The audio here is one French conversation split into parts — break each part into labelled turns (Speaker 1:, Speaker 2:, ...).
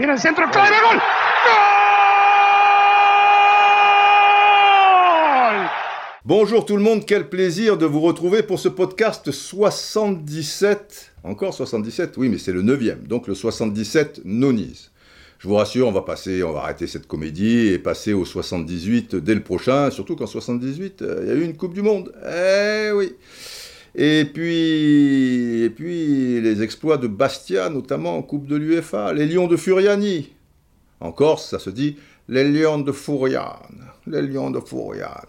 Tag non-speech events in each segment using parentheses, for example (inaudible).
Speaker 1: Gol. ¡Gol!
Speaker 2: Bonjour tout le monde, quel plaisir de vous retrouver pour ce podcast 77. Encore 77 Oui, mais c'est le 9e, donc le 77 Nonies. Je vous rassure, on va passer, on va arrêter cette comédie et passer au 78 dès le prochain, surtout qu'en 78, euh, il y a eu une Coupe du Monde. Eh oui et puis, les exploits de Bastia, notamment en Coupe de l'UEFA, les Lions de Furiani. En Corse, ça se dit les Lions de Furiani. Les Lions de Furiani.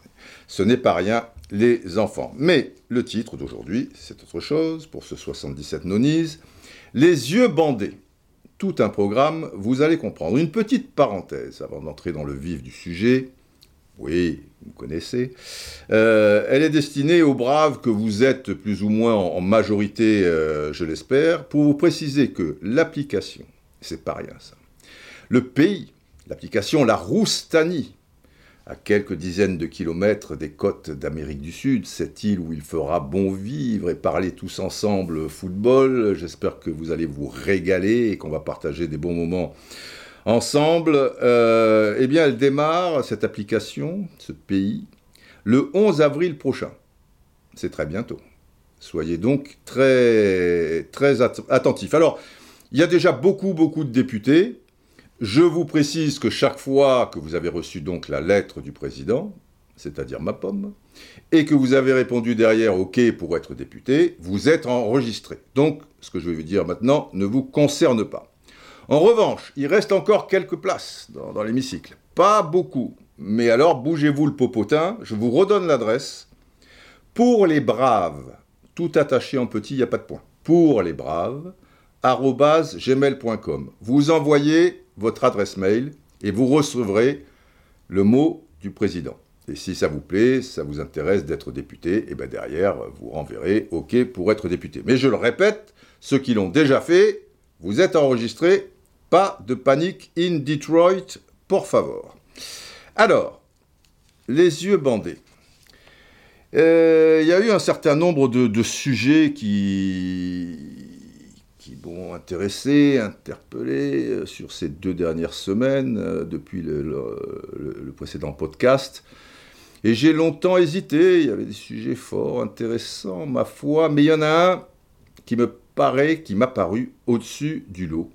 Speaker 2: Ce n'est pas rien, les enfants. Mais le titre d'aujourd'hui, c'est autre chose pour ce 77 nonise. Les yeux bandés. Tout un programme, vous allez comprendre. Une petite parenthèse avant d'entrer dans le vif du sujet. Oui, vous connaissez. Euh, elle est destinée aux braves que vous êtes plus ou moins en, majorité, euh, je l'espère, pour vous préciser que l'application, c'est pas rien ça. Le pays, l'application La Roustanie, à quelques dizaines de kilomètres des côtes d'Amérique du Sud, cette île où il fera bon vivre et parler tous ensemble football. J'espère que vous allez vous régaler et qu'on va partager des bons moments ensemble. Euh, eh bien, elle démarre, cette application, ce pays, le 11 avril prochain. C'est très bientôt. Soyez donc très, très at attentifs. Alors, il y a déjà beaucoup, beaucoup de députés. Je vous précise que chaque fois que vous avez reçu donc la lettre du président, c'est-à-dire ma pomme, et que vous avez répondu derrière OK pour être député, vous êtes enregistré. Donc, ce que je vais vous dire maintenant ne vous concerne pas. En revanche, il reste encore quelques places dans, l'hémicycle. Pas beaucoup. Mais alors, bougez-vous le popotin, je vous redonne l'adresse. Pour les braves, tout attaché en petit, il n'y a pas de point. Pour les braves, gmail.com. Vous envoyez votre adresse mail et vous recevrez le mot du président. Et si ça vous plaît, ça vous intéresse d'être député, et bien derrière, vous renverrez OK pour être député. Mais je le répète, ceux qui l'ont déjà fait, vous êtes enregistrés, pas de panique in Detroit, por favor. Alors, les yeux bandés. Il euh, y a eu un certain nombre de, sujets qui, m'ont intéressé, interpellé euh, sur ces deux dernières semaines, euh, depuis le précédent podcast. Et j'ai longtemps hésité, il y avait des sujets forts, intéressants, ma foi, mais il y en a un qui me paraît, qui m'a paru au-dessus du lot.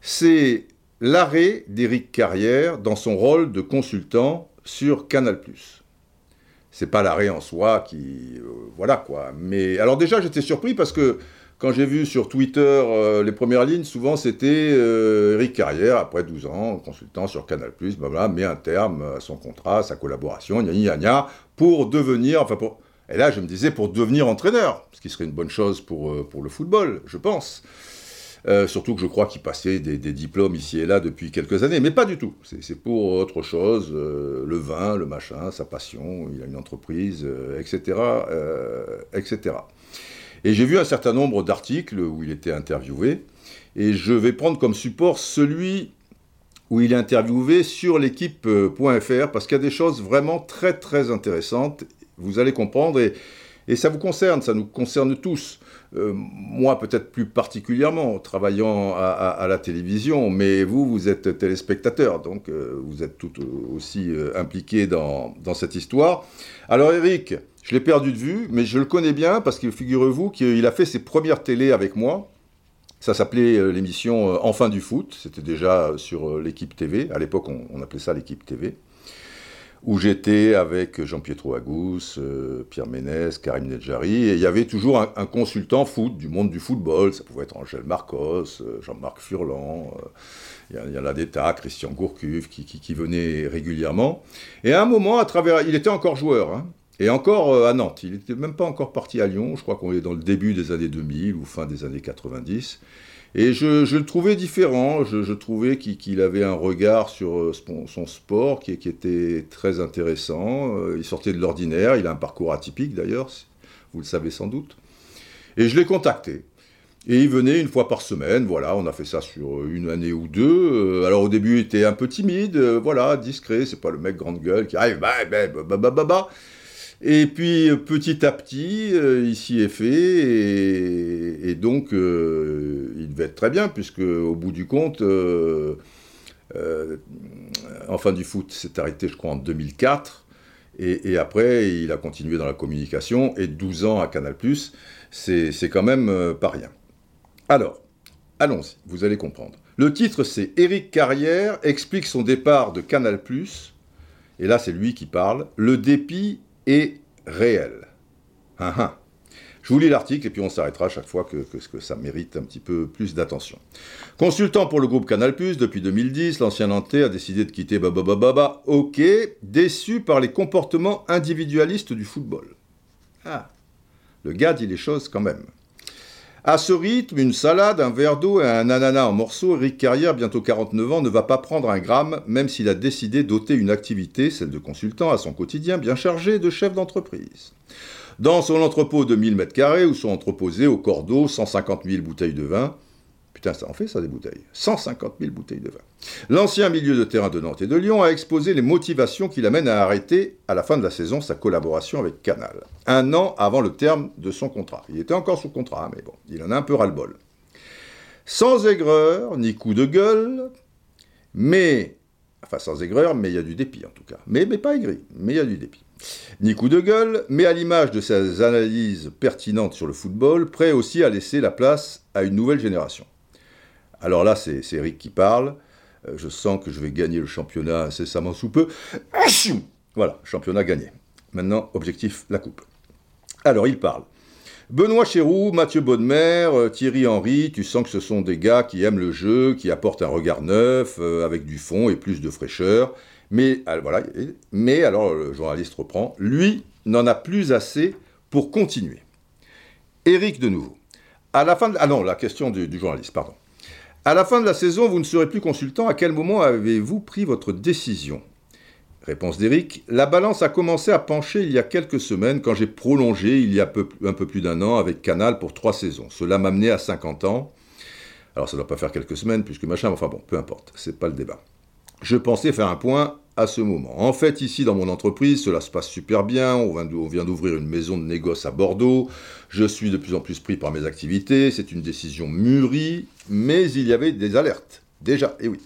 Speaker 2: C'est l'arrêt d'Éric Carrière dans son rôle de consultant sur Canal+. C'est pas l'arrêt en soi qui... Euh, voilà quoi. Mais alors déjà, j'étais surpris parce que quand j'ai vu sur Twitter euh, les premières lignes, souvent c'était euh, Eric Carrière, après 12 ans, consultant sur Canal+, blabla, met un terme à son contrat, à sa collaboration, gna gna gna, pour devenir, enfin pour... Et là, je me disais pour devenir entraîneur, ce qui serait une bonne chose pour, euh, pour le football, je pense. Euh, surtout que je crois qu'il passait des, diplômes ici et là depuis quelques années, mais pas du tout. C'est pour autre chose, euh, le vin, le machin, sa passion, il a une entreprise, euh, etc., etc. Et j'ai vu un certain nombre d'articles où il était interviewé, et je vais prendre comme support celui où il est interviewé sur l'équipe.fr, parce qu'il y a des choses vraiment très très intéressantes, vous allez comprendre, et ça vous concerne, ça nous concerne tous. Euh, moi peut-être plus particulièrement, travaillant à, la télévision, mais vous, vous êtes téléspectateur, donc euh, vous êtes tout aussi euh, impliqué dans, cette histoire. Alors Eric, je l'ai perdu de vue, mais je le connais bien parce que figurez-vous qu'il a fait ses premières télés avec moi. Ça s'appelait euh, l'émission Enfin du foot, c'était déjà sur l'équipe TV, à l'époque on appelait ça l'équipe TV où j'étais avec Jean-Pietro Agous, euh, Pierre Ménès, Karim Nedjari, et il y avait toujours un, consultant foot du monde du football, ça pouvait être Angèle Marcos, euh, Jean-Marc Furlan, euh, il y, en a des tas, Christian Gourcuff, qui, venait régulièrement. Et à un moment, à travers, il était encore joueur, hein, et encore euh, à Nantes, il n'était même pas encore parti à Lyon, je crois qu'on est dans le début des années 2000 ou fin des années 90, et je, le trouvais différent, je, trouvais qu'il qu avait un regard sur euh, son sport qui, qui était très intéressant. Euh, il sortait de l'ordinaire, il a un parcours atypique d'ailleurs, vous le savez sans doute. Et je l'ai contacté. Et il venait une fois par semaine, voilà, on a fait ça sur une année ou deux. Alors au début, il était un peu timide, voilà, discret, c'est pas le mec grande gueule qui arrive, bah, bah, bah, bah, bah, bah. Et puis petit à petit, il s'y est fait, et, donc il devait être très bien, puisque au bout du compte, en fin du foot s'est arrêté, je crois, en 2004. Et, après, il a continué dans la communication, et 12 ans à Canal+, c'est quand même euh, pas rien. Alors, allons-y, vous allez comprendre. Le titre, c'est Éric Carrière explique son départ de Canal+, et là, c'est lui qui parle, le dépit réel. Ah, ah. Je vous lis l'article et puis on s'arrêtera chaque fois que, que, ça mérite un petit peu plus d'attention. Consultant pour le groupe Canal+, depuis 2010, l'ancien Nantais a décidé de quitter Baba Ok, déçu par les comportements individualistes du football. Ah, le gars dit les choses quand même. À ce rythme, une salade, un verre d'eau et un ananas en morceaux, Eric Carrière, bientôt 49 ans, ne va pas prendre un gramme, même s'il a décidé d'ôter une activité, celle de consultant, à son quotidien bien chargé de chef d'entreprise. Dans son entrepôt de 1000 m2, où sont entreposées au cordeau 150 000 bouteilles de vin, Putain, ça en fait ça des bouteilles. 150 000 bouteilles de vin. L'ancien milieu de terrain de Nantes et de Lyon a exposé les motivations qui l'amènent à arrêter à la fin de la saison sa collaboration avec Canal. Un an avant le terme de son contrat. Il était encore sous contrat, mais bon, il en a un peu ras-le-bol. Sans aigreur, ni coup de gueule, mais. Enfin, sans aigreur, mais il y a du dépit en tout cas. Mais, mais pas aigri, mais il y a du dépit ni coup de gueule, mais à l'image de ses analyses pertinentes sur le football, prêt aussi à laisser la place à une nouvelle génération. Alors là, c'est Eric qui parle. Euh, je sens que je vais gagner le championnat incessamment sous peu. (coughs) Voilà, championnat gagné. Maintenant, objectif, la coupe. Alors, il parle. Benoît Chéroux, Mathieu Bonnemer, euh, Thierry Henry, tu sens que ce sont des gars qui aiment le jeu, qui apportent un regard neuf, euh, avec du fond et plus de fraîcheur. Mais, alors le journaliste reprend, lui n'en a plus assez pour continuer. Eric de nouveau. À la fin de, ah non, la question du journaliste, pardon. À la fin de la saison, vous ne serez plus consultant. À quel moment avez-vous pris votre décision? Réponse d'Eric. La balance a commencé à pencher il y a quelques semaines quand j'ai prolongé il y a un peu plus d'un an avec Canal pour trois saisons. Cela m'a mené à 50 ans. Alors ça ne doit pas faire quelques semaines puisque machin, enfin bon, peu importe, c'est pas le débat. Je pensais faire un point à ce moment. En fait, ici dans mon entreprise, cela se passe super bien. On vient d'ouvrir une maison de négoce à Bordeaux. Je suis de plus en plus pris par mes activités. C'est une décision mûrie, mais il y avait des alertes. Déjà, et oui.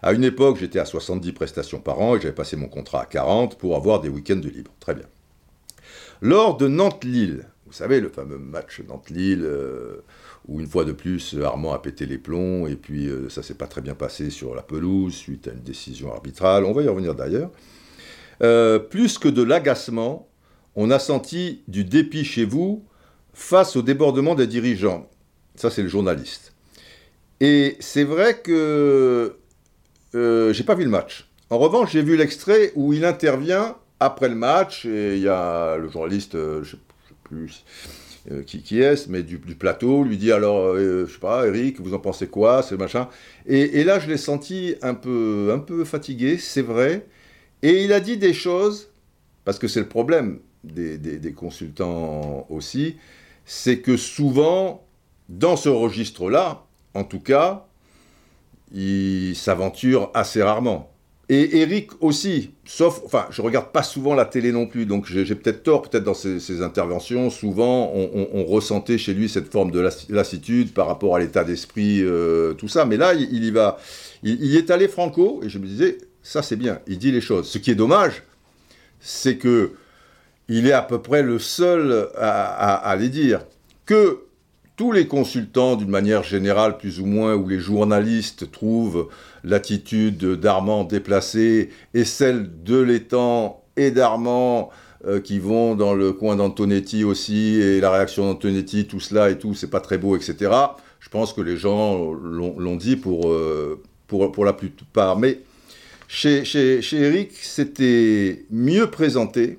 Speaker 2: À une époque, j'étais à 70 prestations par an et j'avais passé mon contrat à 40 pour avoir des week-ends de libre. Très bien. Lors de Nantes-Lille, vous savez, le fameux match Nantes-Lille, euh, où une fois de plus, Armand a pété les plombs, et puis euh, ça s'est pas très bien passé sur la pelouse, suite à une décision arbitrale, on va y revenir d'ailleurs. Euh, plus que de l'agacement, on a senti du dépit chez vous face au débordement des dirigeants. Ça, c'est le journaliste. Et c'est vrai que euh, j'ai pas vu le match. En revanche, j'ai vu l'extrait où il intervient après le match, et il y a le journaliste, je sais plus, euh, qui, est, mais du, plateau, lui dit alors, euh, je sais pas, Eric, vous en pensez quoi, ce machin. Et, là, je l'ai senti un peu, un peu fatigué, c'est vrai. Et il a dit des choses, parce que c'est le problème des, des consultants aussi, c'est que souvent, dans ce registre-là, en tout cas, il s'aventure assez rarement. Et Eric aussi, sauf, enfin, je regarde pas souvent la télé non plus, donc j'ai peut-être tort, peut-être dans ses, interventions, souvent on, ressentait chez lui cette forme de lassitude par rapport à l'état d'esprit, euh, tout ça. Mais là, il, y va, il, est allé franco, et je me disais, ça c'est bien, il dit les choses. Ce qui est dommage, c'est que il est à peu près le seul à, à les dire. Que tous les consultants, d'une manière générale, plus ou moins, où les journalistes trouvent l'attitude d'Armand déplacée et celle de l'étang et d'Armand euh, qui vont dans le coin d'Antonetti aussi, et la réaction d'Antonetti, tout cela et tout, c'est pas très beau, etc. Je pense que les gens l'ont dit pour, euh, pour, pour, la plupart. Mais chez, chez, chez Eric, c'était mieux présenté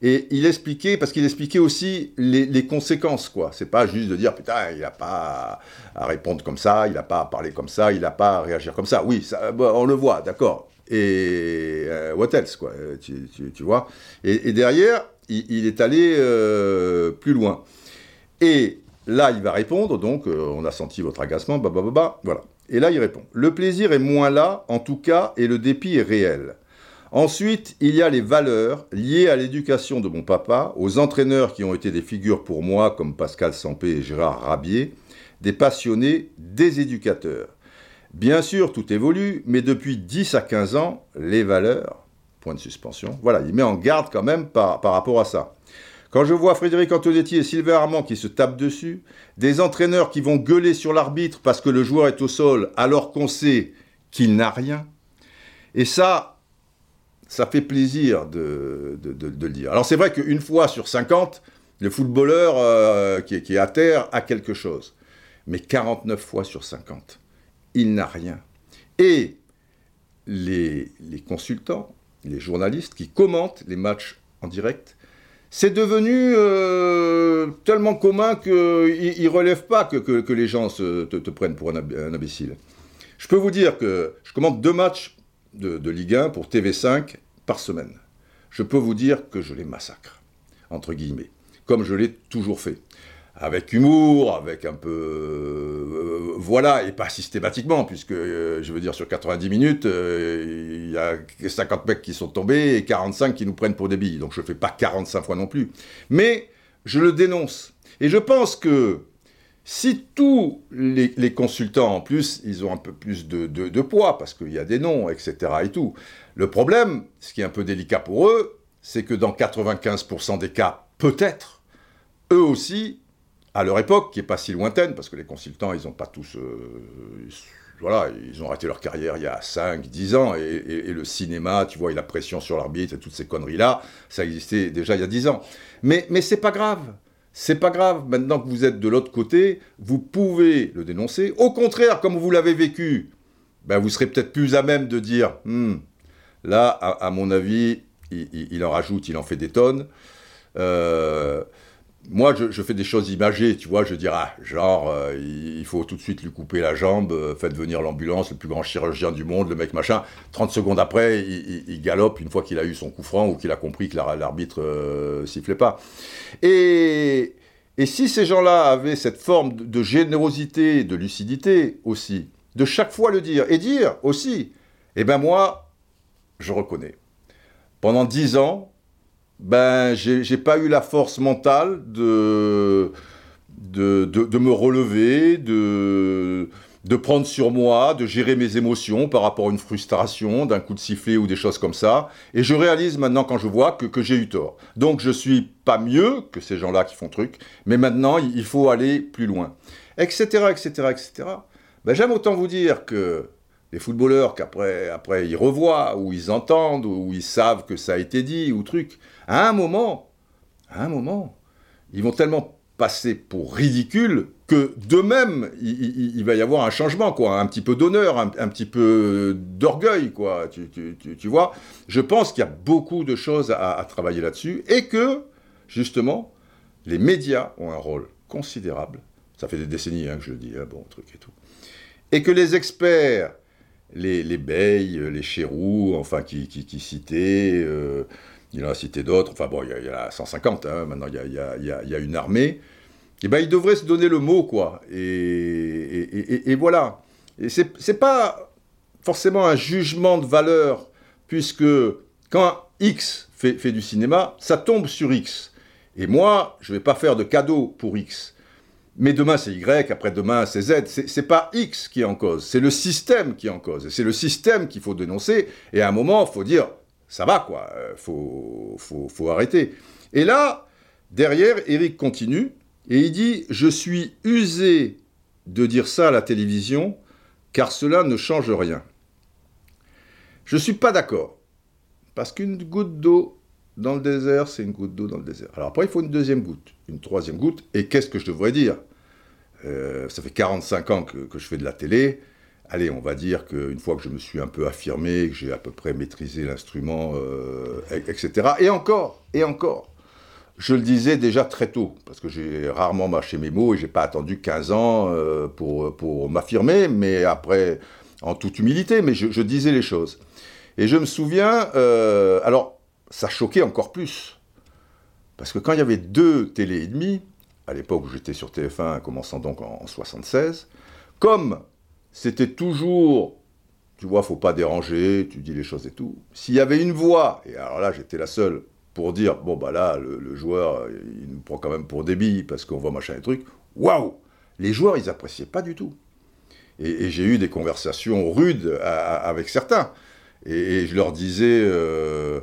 Speaker 2: et il expliquait, parce qu'il expliquait aussi les, conséquences, quoi. C'est pas juste de dire, putain, il n'a pas à répondre comme ça, il n'a pas à parler comme ça, il n'a pas à réagir comme ça. Oui, ça, on le voit, d'accord. Et euh, what else, quoi, tu, vois. Et, derrière, il, est allé euh, plus loin. Et là, il va répondre, donc, euh, on a senti votre agacement, bah, bah, bah, bah, voilà. Et là, il répond, le plaisir est moins là, en tout cas, et le dépit est réel. Ensuite, il y a les valeurs liées à l'éducation de mon papa, aux entraîneurs qui ont été des figures pour moi, comme Pascal Sampé et Gérard Rabier, des passionnés, des éducateurs. Bien sûr, tout évolue, mais depuis 10 à 15 ans, les valeurs, point de suspension, voilà, il met en garde quand même par, rapport à ça. Quand je vois Frédéric Antonetti et Sylvain Armand qui se tapent dessus, des entraîneurs qui vont gueuler sur l'arbitre parce que le joueur est au sol alors qu'on sait qu'il n'a rien, et ça, ça fait plaisir de, le dire. Alors c'est vrai qu'une fois sur 50, le footballeur euh, qui, est, à terre a quelque chose. Mais 49 fois sur 50, il n'a rien. Et les, consultants, les journalistes qui commentent les matchs en direct, c'est devenu euh, tellement commun qu'ils ne relèvent pas que, les gens te, prennent pour un, imbécile. Je peux vous dire que je commente deux matchs de, Ligue 1 pour TV5 par semaine. Je peux vous dire que je les massacre, entre guillemets, comme je l'ai toujours fait. Avec humour, avec un peu... Euh, voilà, et pas systématiquement, puisque, euh, je veux dire, sur 90 minutes, euh, il y a 50 mecs qui sont tombés et 45 qui nous prennent pour des billes. Donc je ne fais pas 45 fois non plus. Mais je le dénonce. Et je pense que si tous les, consultants, en plus, ils ont un peu plus de, poids, parce qu'il y a des noms, etc. et tout. Le problème, ce qui est un peu délicat pour eux, c'est que dans 95% des cas, peut-être, eux aussi, à leur époque, qui n'est pas si lointaine, parce que les consultants, ils n'ont pas tous... Euh, voilà, ils ont arrêté leur carrière il y a 5, 10 ans, et, le cinéma, tu vois, et la pression sur l'arbitre et toutes ces conneries-là, ça existait déjà il y a 10 ans. Mais, mais c'est pas grave. C'est pas grave, maintenant que vous êtes de l'autre côté, vous pouvez le dénoncer. Au contraire, comme vous l'avez vécu, ben vous serez peut-être plus à même de dire, hmm, là, à, mon avis, il, en rajoute, il en fait des tonnes. Euh, moi, je, fais des choses imagées, tu vois, je dirais, ah, genre, euh, il faut tout de suite lui couper la jambe, euh, faites venir l'ambulance, le plus grand chirurgien du monde, le mec machin. 30 secondes après, il, galope une fois qu'il a eu son coup franc ou qu'il a compris que l'arbitre euh, sifflait pas. Et, si ces gens-là avaient cette forme de générosité, de lucidité aussi, de chaque fois le dire, et dire aussi, eh ben moi, je reconnais. Pendant 10 ans, ben, j'ai pas eu la force mentale de, de, de, me relever, de, de prendre sur moi, de gérer mes émotions par rapport à une frustration, d'un coup de sifflet ou des choses comme ça. Et je réalise maintenant quand je vois que, que j'ai eu tort. Donc je suis pas mieux que ces gens-là qui font truc, mais maintenant il faut aller plus loin. Etc. etc. etc. Ben, J'aime autant vous dire que les footballeurs qu'après après ils revoient, ou ils entendent, ou ils savent que ça a été dit, ou truc, à un moment, à un moment, ils vont tellement passer pour ridicule que d'eux-mêmes, il, va y avoir un changement, quoi, un petit peu d'honneur, un, petit peu d'orgueil, quoi, tu, vois? Je pense qu'il y a beaucoup de choses à, travailler là-dessus et que, justement, les médias ont un rôle considérable. Ça fait des décennies hein, que je le dis, hein, bon, truc et tout. Et que les experts les, les les Chérous, enfin, qui, qui, citaient, euh, il en a cité d'autres, enfin bon, il y, a 150, hein, maintenant il y a, y a, une armée, et eh ben ils devraient se donner le mot, quoi. Et, et, voilà. Et c'est pas forcément un jugement de valeur, puisque quand X fait, fait du cinéma, ça tombe sur X. Et moi, je vais pas faire de cadeau pour X. Mais demain c'est Y, après-demain c'est Z. C'est pas X qui est en cause, c'est le système qui est en cause. C'est le système qu'il faut dénoncer. Et à un moment, il faut dire, ça va quoi, euh, faut, faut, faut, arrêter. Et là, derrière, Eric continue et il dit, je suis usé de dire ça à la télévision, car cela ne change rien. Je ne suis pas d'accord. Parce qu'une goutte d'eau dans le désert, c'est une goutte d'eau dans le désert. Alors après, il faut une deuxième goutte, une troisième goutte. Et qu'est-ce que je devrais dire? Euh, ça fait 45 ans que, je fais de la télé. Allez, on va dire qu'une fois que je me suis un peu affirmé, que j'ai à peu près maîtrisé l'instrument, euh, etc. Et encore, et encore, je le disais déjà très tôt, parce que j'ai rarement mâché mes mots et j'ai pas attendu 15 ans euh, pour, pour m'affirmer, mais après, en toute humilité, mais je, disais les choses. Et je me souviens, alors, ça choquait encore plus, parce que quand il y avait deux télé et demi, à l'époque où j'étais sur TF1, commençant donc en 76, comme c'était toujours tu vois, faut pas déranger, tu dis les choses et tout. S'il y avait une voix, et alors là, j'étais la seule pour dire, bon, bah là, le, joueur, il nous prend quand même pour des billes parce qu'on voit machin et trucs. Waouh Les joueurs, ils appréciaient pas du tout. Et, j'ai eu des conversations rudes avec certains. Et, je leur disais, euh,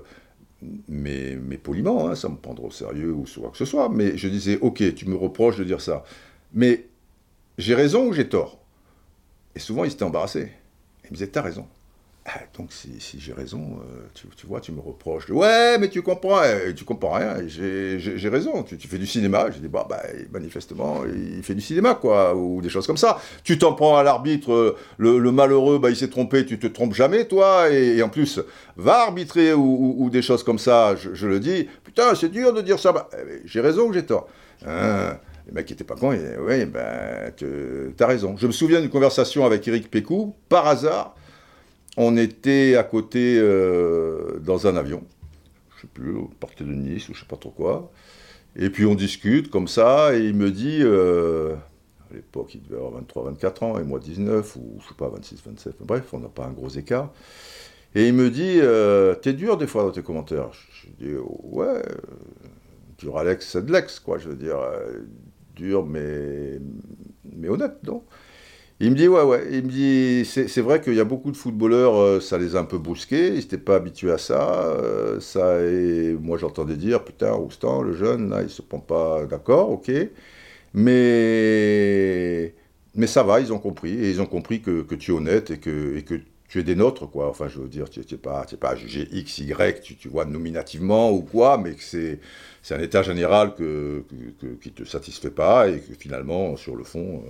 Speaker 2: mais, mais poliment, hein, ça me prendra au sérieux ou quoi que ce soit, mais je disais, ok, tu me reproches de dire ça. Mais j'ai raison ou j'ai tort? Et souvent, ils s'étaient embarrassés. Ils me disaient, t'as raison. Ah, donc si, j'ai raison, euh, tu, vois, tu me reproches. Ouais, mais tu comprends, tu comprends rien. J'ai raison. Tu, fais du cinéma. J'ai dit bah, bah, manifestement, il fait du cinéma quoi, ou des choses comme ça. Tu t'en prends à l'arbitre, le, malheureux, bah, il s'est trompé. Tu te trompes jamais, toi. Et, en plus, va arbitrer ou, des choses comme ça. Je, le dis. Putain, c'est dur de dire ça. Bah, eh, j'ai raison ou j'ai tort. Hein le mec n'était pas con, il dit, oui, ben, t'as raison. Je me souviens d'une conversation avec Eric Pécou, par hasard, on était à côté euh, dans un avion, je sais plus, on partait de Nice ou je sais pas trop quoi. Et puis on discute comme ça, et il me dit, euh, à l'époque il devait avoir 23, 24 ans, et moi 19, ou je sais pas, 26, 27, bref, on n'a pas un gros écart. Et il me dit, euh, t'es dur des fois dans tes commentaires. Je, dis, ouais, dur Alex, c'est de l'ex, quoi, je veux dire, dur mais, mais honnête, non? Il me dit, ouais, ouais. Il me dit, c'est vrai qu'il y a beaucoup de footballeurs, euh, ça les a un peu brusqués, ils n'étaient pas habitués à ça. Euh, ça et moi, j'entendais dire, putain, Roustan, le jeune, là, il se prend pas d'accord, ok. Mais, mais ça va, ils ont compris. Et ils ont compris que, que tu es honnête et que, et que tu es des nôtres, quoi. Enfin, je veux dire, tu n'es pas, pas à juger X, Y, tu, tu vois, nominativement ou quoi, mais que c'est un état général que, qui ne te satisfait pas et que finalement, sur le fond. Euh,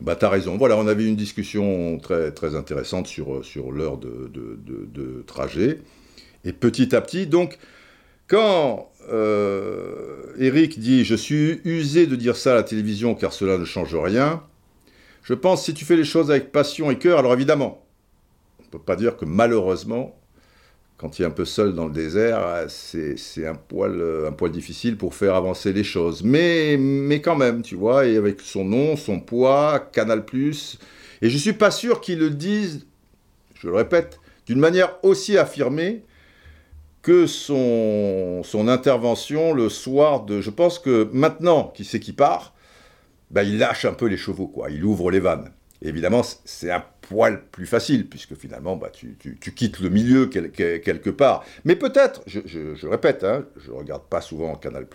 Speaker 2: bah, tu as raison. Voilà, on avait une discussion très, très intéressante sur, sur l'heure de, de, trajet. Et petit à petit, donc, quand euh, Eric dit Je suis usé de dire ça à la télévision car cela ne change rien, je pense si tu fais les choses avec passion et cœur, alors évidemment, on ne peut pas dire que malheureusement, quand tu es un peu seul dans le désert, euh, c'est un poil, euh, un poil difficile pour faire avancer les choses. Mais, mais quand même, tu vois, et avec son nom, son poids, Canal+, et je suis pas sûr qu'ils le disent, je le répète, d'une manière aussi affirmée que son, intervention le soir de... Je pense que maintenant qu'il sait qu'il part, ben, il lâche un peu les chevaux, quoi. Il ouvre les vannes évidemment, c'est un poil plus facile, puisque finalement, bah, tu, quittes le milieu quelque part. Mais peut-être, je, répète, hein, je ne regarde pas souvent Canal+,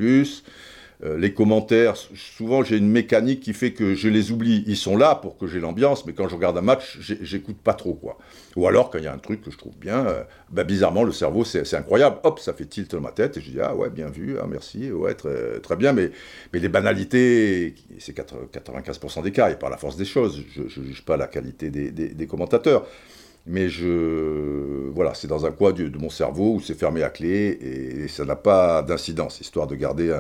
Speaker 2: euh, les commentaires, souvent j'ai une mécanique qui fait que je les oublie. Ils sont là pour que j'ai l'ambiance, mais quand je regarde un match, j'écoute pas trop quoi. Ou alors quand il y a un truc que je trouve bien, euh, bah, bizarrement le cerveau c'est incroyable. Hop, ça fait tilt dans ma tête et je dis ah ouais bien vu, ah merci, ouais très, très bien. Mais mais les banalités, c'est 95% des cas et par la force des choses. Je, ne juge pas la qualité des commentateurs mais je voilà, c'est dans un coin de, mon cerveau où c'est fermé à clé et, ça n'a pas d'incidence, histoire de garder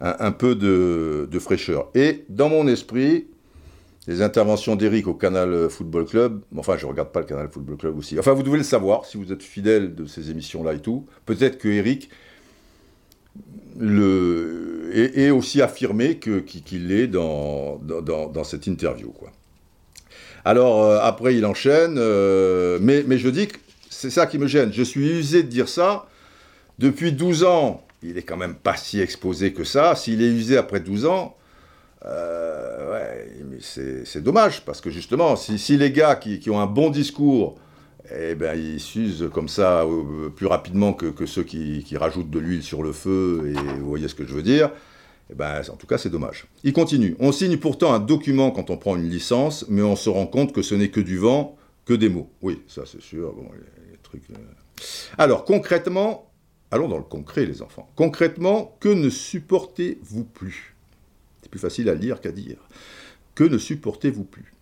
Speaker 2: un, peu de, fraîcheur. Et dans mon esprit, les interventions d'Eric au Canal Football Club, enfin je regarde pas le Canal Football Club aussi, enfin vous devez le savoir si vous êtes fidèle de ces émissions-là et tout, peut-être que Eric le, est, aussi affirmé qu'il l'est dans, dans, dans cette interview. quoi. Alors euh, après, il enchaîne, euh, mais, je dis que c'est ça qui me gêne. Je suis usé de dire ça. Depuis 12 ans, il est quand même pas si exposé que ça. S'il est usé après 12 ans, euh, ouais, c'est dommage, parce que justement, si, les gars qui, ont un bon discours, eh ben, ils s'usent comme ça plus rapidement que, ceux qui, qui, rajoutent de l'huile sur le feu, et vous voyez ce que je veux dire, eh ben, en tout cas, c'est dommage. Il continue. On signe pourtant un document quand on prend une licence, mais on se rend compte que ce n'est que du vent, que des mots. Oui, ça c'est sûr. Euh. Alors, concrètement, allons dans le concret, les enfants. Concrètement, que ne supportez-vous plus? C'est plus facile à lire qu'à dire. Que ne supportez-vous plus?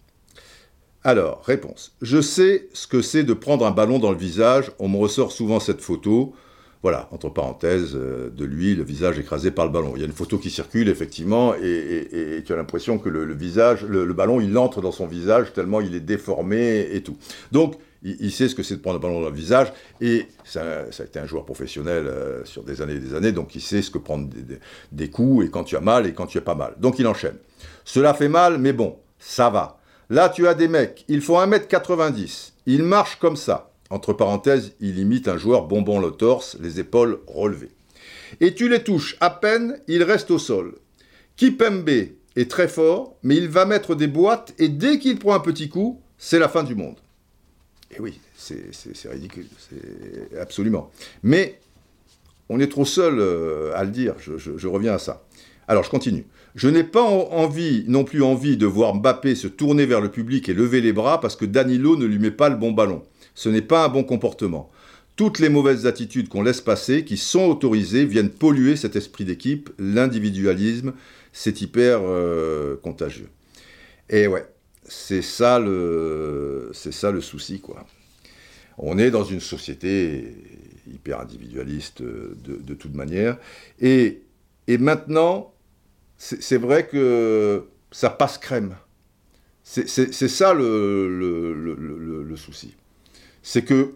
Speaker 2: Alors, réponse. Je sais ce que c'est de prendre un ballon dans le visage. On me ressort souvent cette photo. Voilà, entre parenthèses, euh, de lui, le visage écrasé par le ballon. Il y a une photo qui circule, effectivement, et, tu as l'impression que le, visage, le, ballon, il entre dans son visage tellement il est déformé et tout. Donc, il, sait ce que c'est de prendre un ballon dans le visage, et ça, ça a été un joueur professionnel euh, sur des années et des années, donc il sait ce que prendre des, des coups, et quand tu as mal, et quand tu as pas mal. Donc il enchaîne. Cela fait mal, mais bon, ça va. Là, tu as des mecs, ils font 1m90, ils marchent comme ça. Entre parenthèses, il imite un joueur bonbon le torse, les épaules relevées. Et tu les touches à peine, ils restent au sol. Kipembe est très fort, mais il va mettre des boîtes et dès qu'il prend un petit coup, c'est la fin du monde. Et oui, c'est ridicule, absolument. Mais on est trop seul euh, à le dire, je, reviens à ça. Alors je continue. Je n'ai pas envie, non plus envie de voir Mbappé se tourner vers le public et lever les bras parce que Danilo ne lui met pas le bon ballon. Ce n'est pas un bon comportement. Toutes les mauvaises attitudes qu'on laisse passer, qui sont autorisées, viennent polluer cet esprit d'équipe, l'individualisme, c'est hyper euh, contagieux. Et ouais, c'est ça le, souci quoi. On est dans une société hyper individualiste de, toute manière, et, maintenant, c'est vrai que ça passe crème. C'est ça le souci. C'est que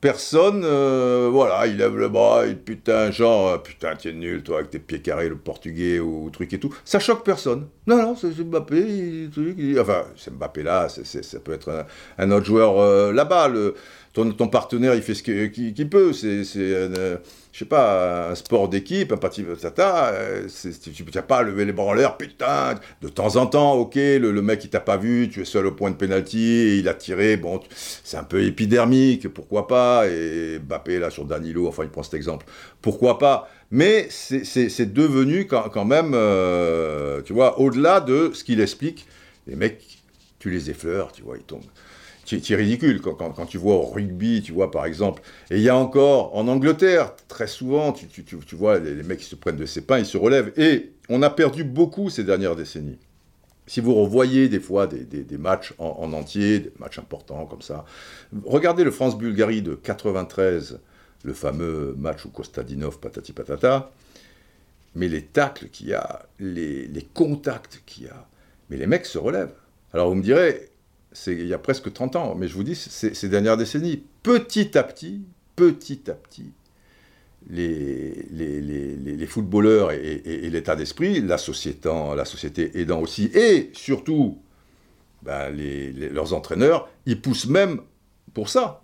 Speaker 2: Personne, euh, voilà, il lève le bras, il putain, genre, euh, putain, t'es nul, toi, avec tes pieds carrés, le portugais ou truc et tout. Ça choque personne. Non, non, c'est Mbappé, enfin, c'est Mbappé là, ça peut être un, autre joueur euh, là-bas. Le, ton, partenaire, il fait ce qu'il peut. C'est, je sais pas, un sport d'équipe, un parti, tata. Tu n'as pas lever les bras en l'air, putain. De temps en temps, ok, le, mec, il t'a pas vu, tu es seul au point de pénalty, il a tiré, bon, c'est un peu épidermique, pourquoi pas. Et Mbappé, là, sur Danilo, enfin, il prend cet exemple. Pourquoi pas Mais c'est devenu quand, même, euh, tu vois, au-delà de ce qu'il explique, les mecs, tu les effleures, tu vois, ils tombent qui, est ridicule quand, tu vois au rugby, tu vois par exemple. Et il y a encore en Angleterre, très souvent, tu, vois les, mecs qui se prennent de ses pains, ils se relèvent. Et on a perdu beaucoup ces dernières décennies. Si vous revoyez des fois des, matchs en, entier, des matchs importants comme ça, regardez le France-Bulgarie de 93, le fameux match où Kostadinov patati patata, mais les tacles qu'il y a, les contacts qu'il y a, mais les mecs se relèvent. Alors vous me direz, il y a presque 30 ans, mais je vous dis, ces dernières décennies, petit à petit, petit à petit, les, les, les, les footballeurs et, l'état d'esprit, la société, la société aidant aussi, et surtout ben, leurs entraîneurs, ils poussent même pour ça.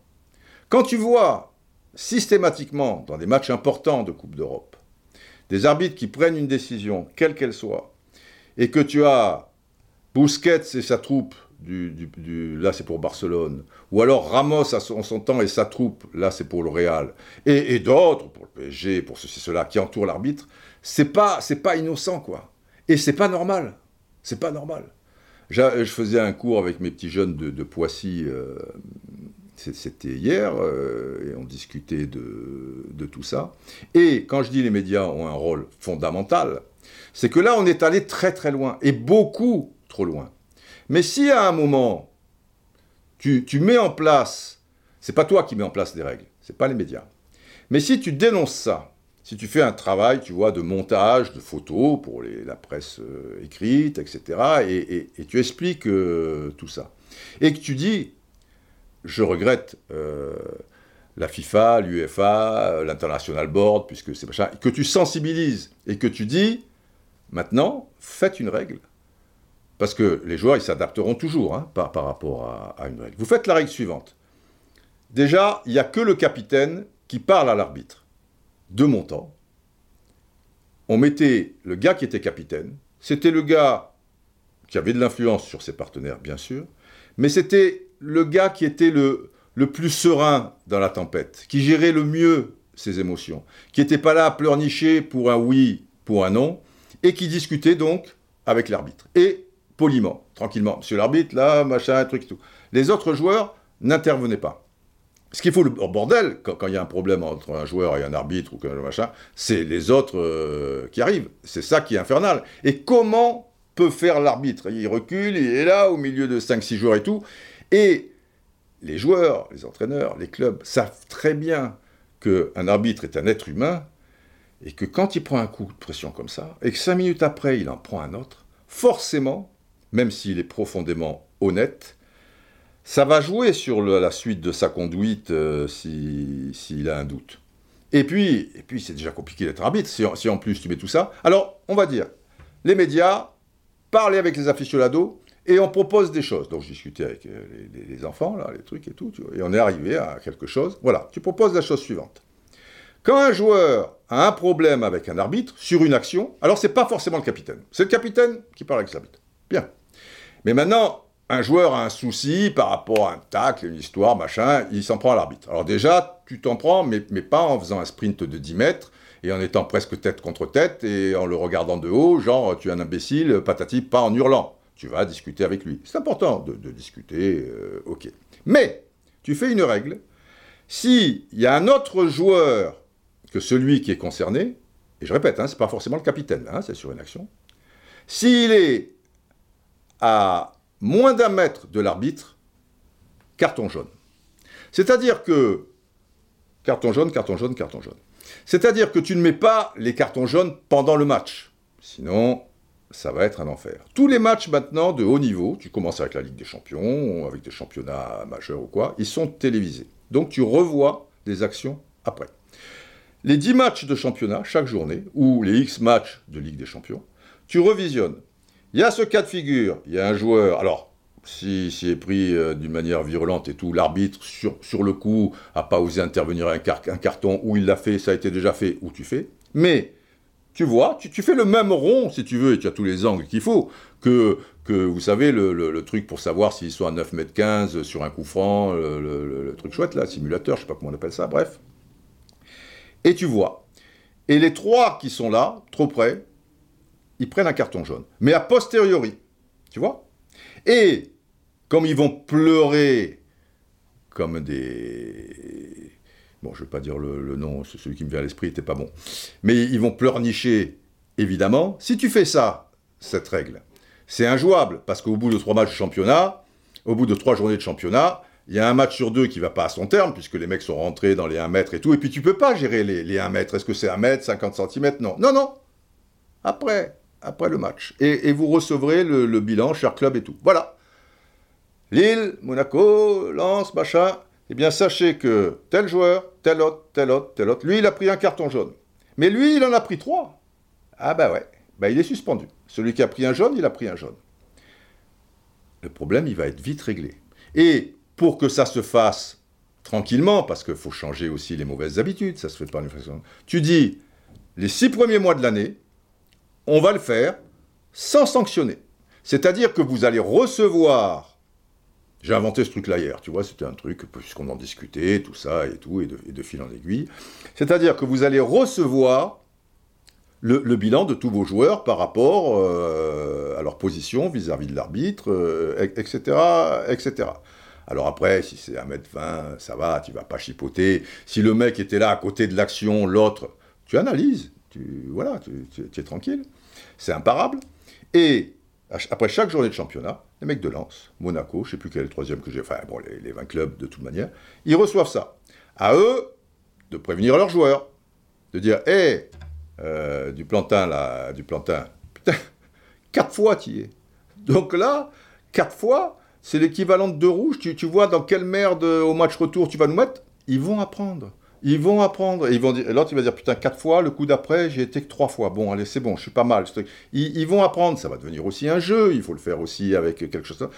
Speaker 2: Quand tu vois systématiquement dans des matchs importants de Coupe d'Europe, des arbitres qui prennent une décision, quelle qu'elle soit, et que tu as Busquets et sa troupe du, là c'est pour Barcelone, ou alors Ramos à son, temps et sa troupe, là c'est pour le Real, et, d'autres, pour le PSG, pour ceci, cela, qui entourent l'arbitre, c'est pas, pas innocent, quoi. Et c'est pas normal. C'est pas normal. Je faisais un cours avec mes petits jeunes de, Poissy, euh, c'était hier, euh, et on discutait de, de tout ça. Et quand je dis les médias ont un rôle fondamental, c'est que là on est allé très très loin, et beaucoup trop loin. Mais si à un moment, tu, mets en place, c'est pas toi qui mets en place des règles, c'est pas les médias. Mais si tu dénonces ça, si tu fais un travail, tu vois, de montage, de photos pour la presse euh, écrite, etc., et, tu expliques euh, tout ça, et que tu dis, je regrette euh, la FIFA, l'UEFA, l'International Board, puisque c'est machin, que tu sensibilises et que tu dis, maintenant, faites une règle parce que les joueurs, ils s'adapteront toujours hein, par, rapport à, une règle. Vous faites la règle suivante. Déjà, il n'y a que le capitaine qui parle à l'arbitre. De mon temps, on mettait le gars qui était capitaine, c'était le gars qui avait de l'influence sur ses partenaires, bien sûr, mais c'était le gars qui était le, le plus serein dans la tempête, qui gérait le mieux ses émotions, qui n'était pas là à pleurnicher pour un oui, pour un non, et qui discutait donc avec l'arbitre. Et poliment, tranquillement. Monsieur l'arbitre, là, machin, truc et tout. Les autres joueurs n'intervenaient pas. Ce qu'il faut le bordel, quand, il y a un problème entre un joueur et un arbitre ou machin, c'est les autres euh, qui arrivent. C'est ça qui est infernal. Et comment peut faire l'arbitre? Il recule, il est là au milieu de 5-6 joueurs et tout. Et les joueurs, les entraîneurs, les clubs savent très bien qu'un arbitre est un être humain et que quand il prend un coup de pression comme ça, et que 5 minutes après il en prend un autre, forcément, même s'il est profondément honnête, ça va jouer sur la suite de sa conduite euh, s'il a un doute. Et puis, et puis c'est déjà compliqué d'être arbitre si, en plus tu mets tout ça. Alors, on va dire, les médias, parlez avec les aficionados Et on propose des choses. Donc je discutais avec euh, les, les, enfants, là, les trucs et tout, et on est arrivé à quelque chose. Voilà, tu proposes la chose suivante. Quand un joueur a un problème avec un arbitre sur une action, alors c'est pas forcément le capitaine. C'est le capitaine qui parle avec l'arbitre. Bien. Mais maintenant, un joueur a un souci par rapport à un tacle, une histoire, machin, il s'en prend à l'arbitre. Alors déjà, tu t'en prends, mais, mais pas en faisant un sprint de 10 mètres et en étant presque tête contre tête et en le regardant de haut, genre tu es un imbécile, patati, pas en hurlant. Tu vas discuter avec lui. C'est important de, discuter, euh, ok. Mais tu fais une règle. S'il y a un autre joueur que celui qui est concerné, et je répète, hein, ce n'est pas forcément le capitaine, hein, c'est sur une action, s'il est à moins d'un mètre de l'arbitre, carton jaune. C'est-à-dire que carton jaune, carton jaune, carton jaune. C'est-à-dire que tu ne mets pas les cartons jaunes pendant le match. Sinon, ça va être un enfer. Tous les matchs maintenant de haut niveau, tu commences avec la Ligue des Champions, avec des championnats majeurs ou quoi, ils sont télévisés. Donc tu revois des actions après. Les 10 matchs de championnat chaque journée, ou les X matchs de Ligue des Champions, tu revisionnes. Il y a ce cas de figure, il y a un joueur, alors si, est pris euh, d'une manière virulente et tout, l'arbitre sur, le coup a pas osé intervenir un, un carton, ou il l'a fait, ça a été déjà fait, ou tu fais. Mais tu vois, tu, fais le même rond, si tu veux, et tu as tous les angles qu'il faut, que, que vous savez, le, truc pour savoir s'ils sont à 9 mètres 15 sur un coup franc, le, truc chouette là, simulateur, je sais pas comment on appelle ça, bref. Et tu vois. Et les trois qui sont là, trop près, ils prennent un carton jaune. Mais a posteriori, tu vois? Et comme ils vont pleurer comme des bon, je ne vais pas dire le, nom, celui qui me vient à l'esprit n'était pas bon, mais ils vont pleurnicher, évidemment. Si tu fais ça, cette règle, c'est injouable, parce qu'au bout de trois matchs de championnat, au bout de trois journées de championnat, il y a un match sur deux qui va pas à son terme, puisque les mecs sont rentrés dans les 1 mètre et tout, et puis tu peux pas gérer les, les 1 mètre. Est-ce que c'est 1 mètre, 50 cm Non, non, non Après, après le match. Et, vous recevrez le, bilan, cher club et tout. Voilà. Lille, Monaco, Lens, machin, eh bien sachez que tel joueur, tel autre, tel autre, tel autre, lui il a pris un carton jaune. Mais lui il en a pris trois. Ah bah ouais, bah il est suspendu. Celui qui a pris un jaune, il a pris un jaune. Le problème, il va être vite réglé. Et pour que ça se fasse tranquillement, parce qu'il faut changer aussi les mauvaises habitudes, ça se fait pas une façon. Tu dis, les six premiers mois de l'année, on va le faire sans sanctionner. C'est-à-dire que vous allez recevoir j'ai inventé ce truc-là hier, tu vois, c'était un truc, puisqu'on en discutait, tout ça et tout, et de, fil en aiguille. C'est-à-dire que vous allez recevoir le, bilan de tous vos joueurs par rapport euh, à leur position vis-à-vis de l'arbitre, etc., euh, etc. Alors après, si c'est 1m20, ça va, tu vas pas chipoter. Si le mec était là à côté de l'action, l'autre, tu analyses, tu, voilà, tu, tu es tranquille. C'est imparable. Et après chaque journée de championnat, les mecs de Lens, Monaco, je sais plus quel est le troisième que j'ai, enfin bon, les, 20 clubs de toute manière, ils reçoivent ça. À eux de prévenir leurs joueurs, de dire, hé, euh, du plantain là, du plantain, (laughs) putain, quatre fois tu y es. Donc là, quatre fois, c'est l'équivalent de deux rouges, tu, tu vois dans quelle merde au match retour tu vas nous mettre, ils vont apprendre. Ils vont apprendre. ils vont dire, l'autre, il va dire, putain, quatre fois, le coup d'après, j'ai été que trois fois. Bon, allez, c'est bon, je suis pas mal. Ils, ils, vont apprendre. Ça va devenir aussi un jeu. Il faut le faire aussi avec quelque chose.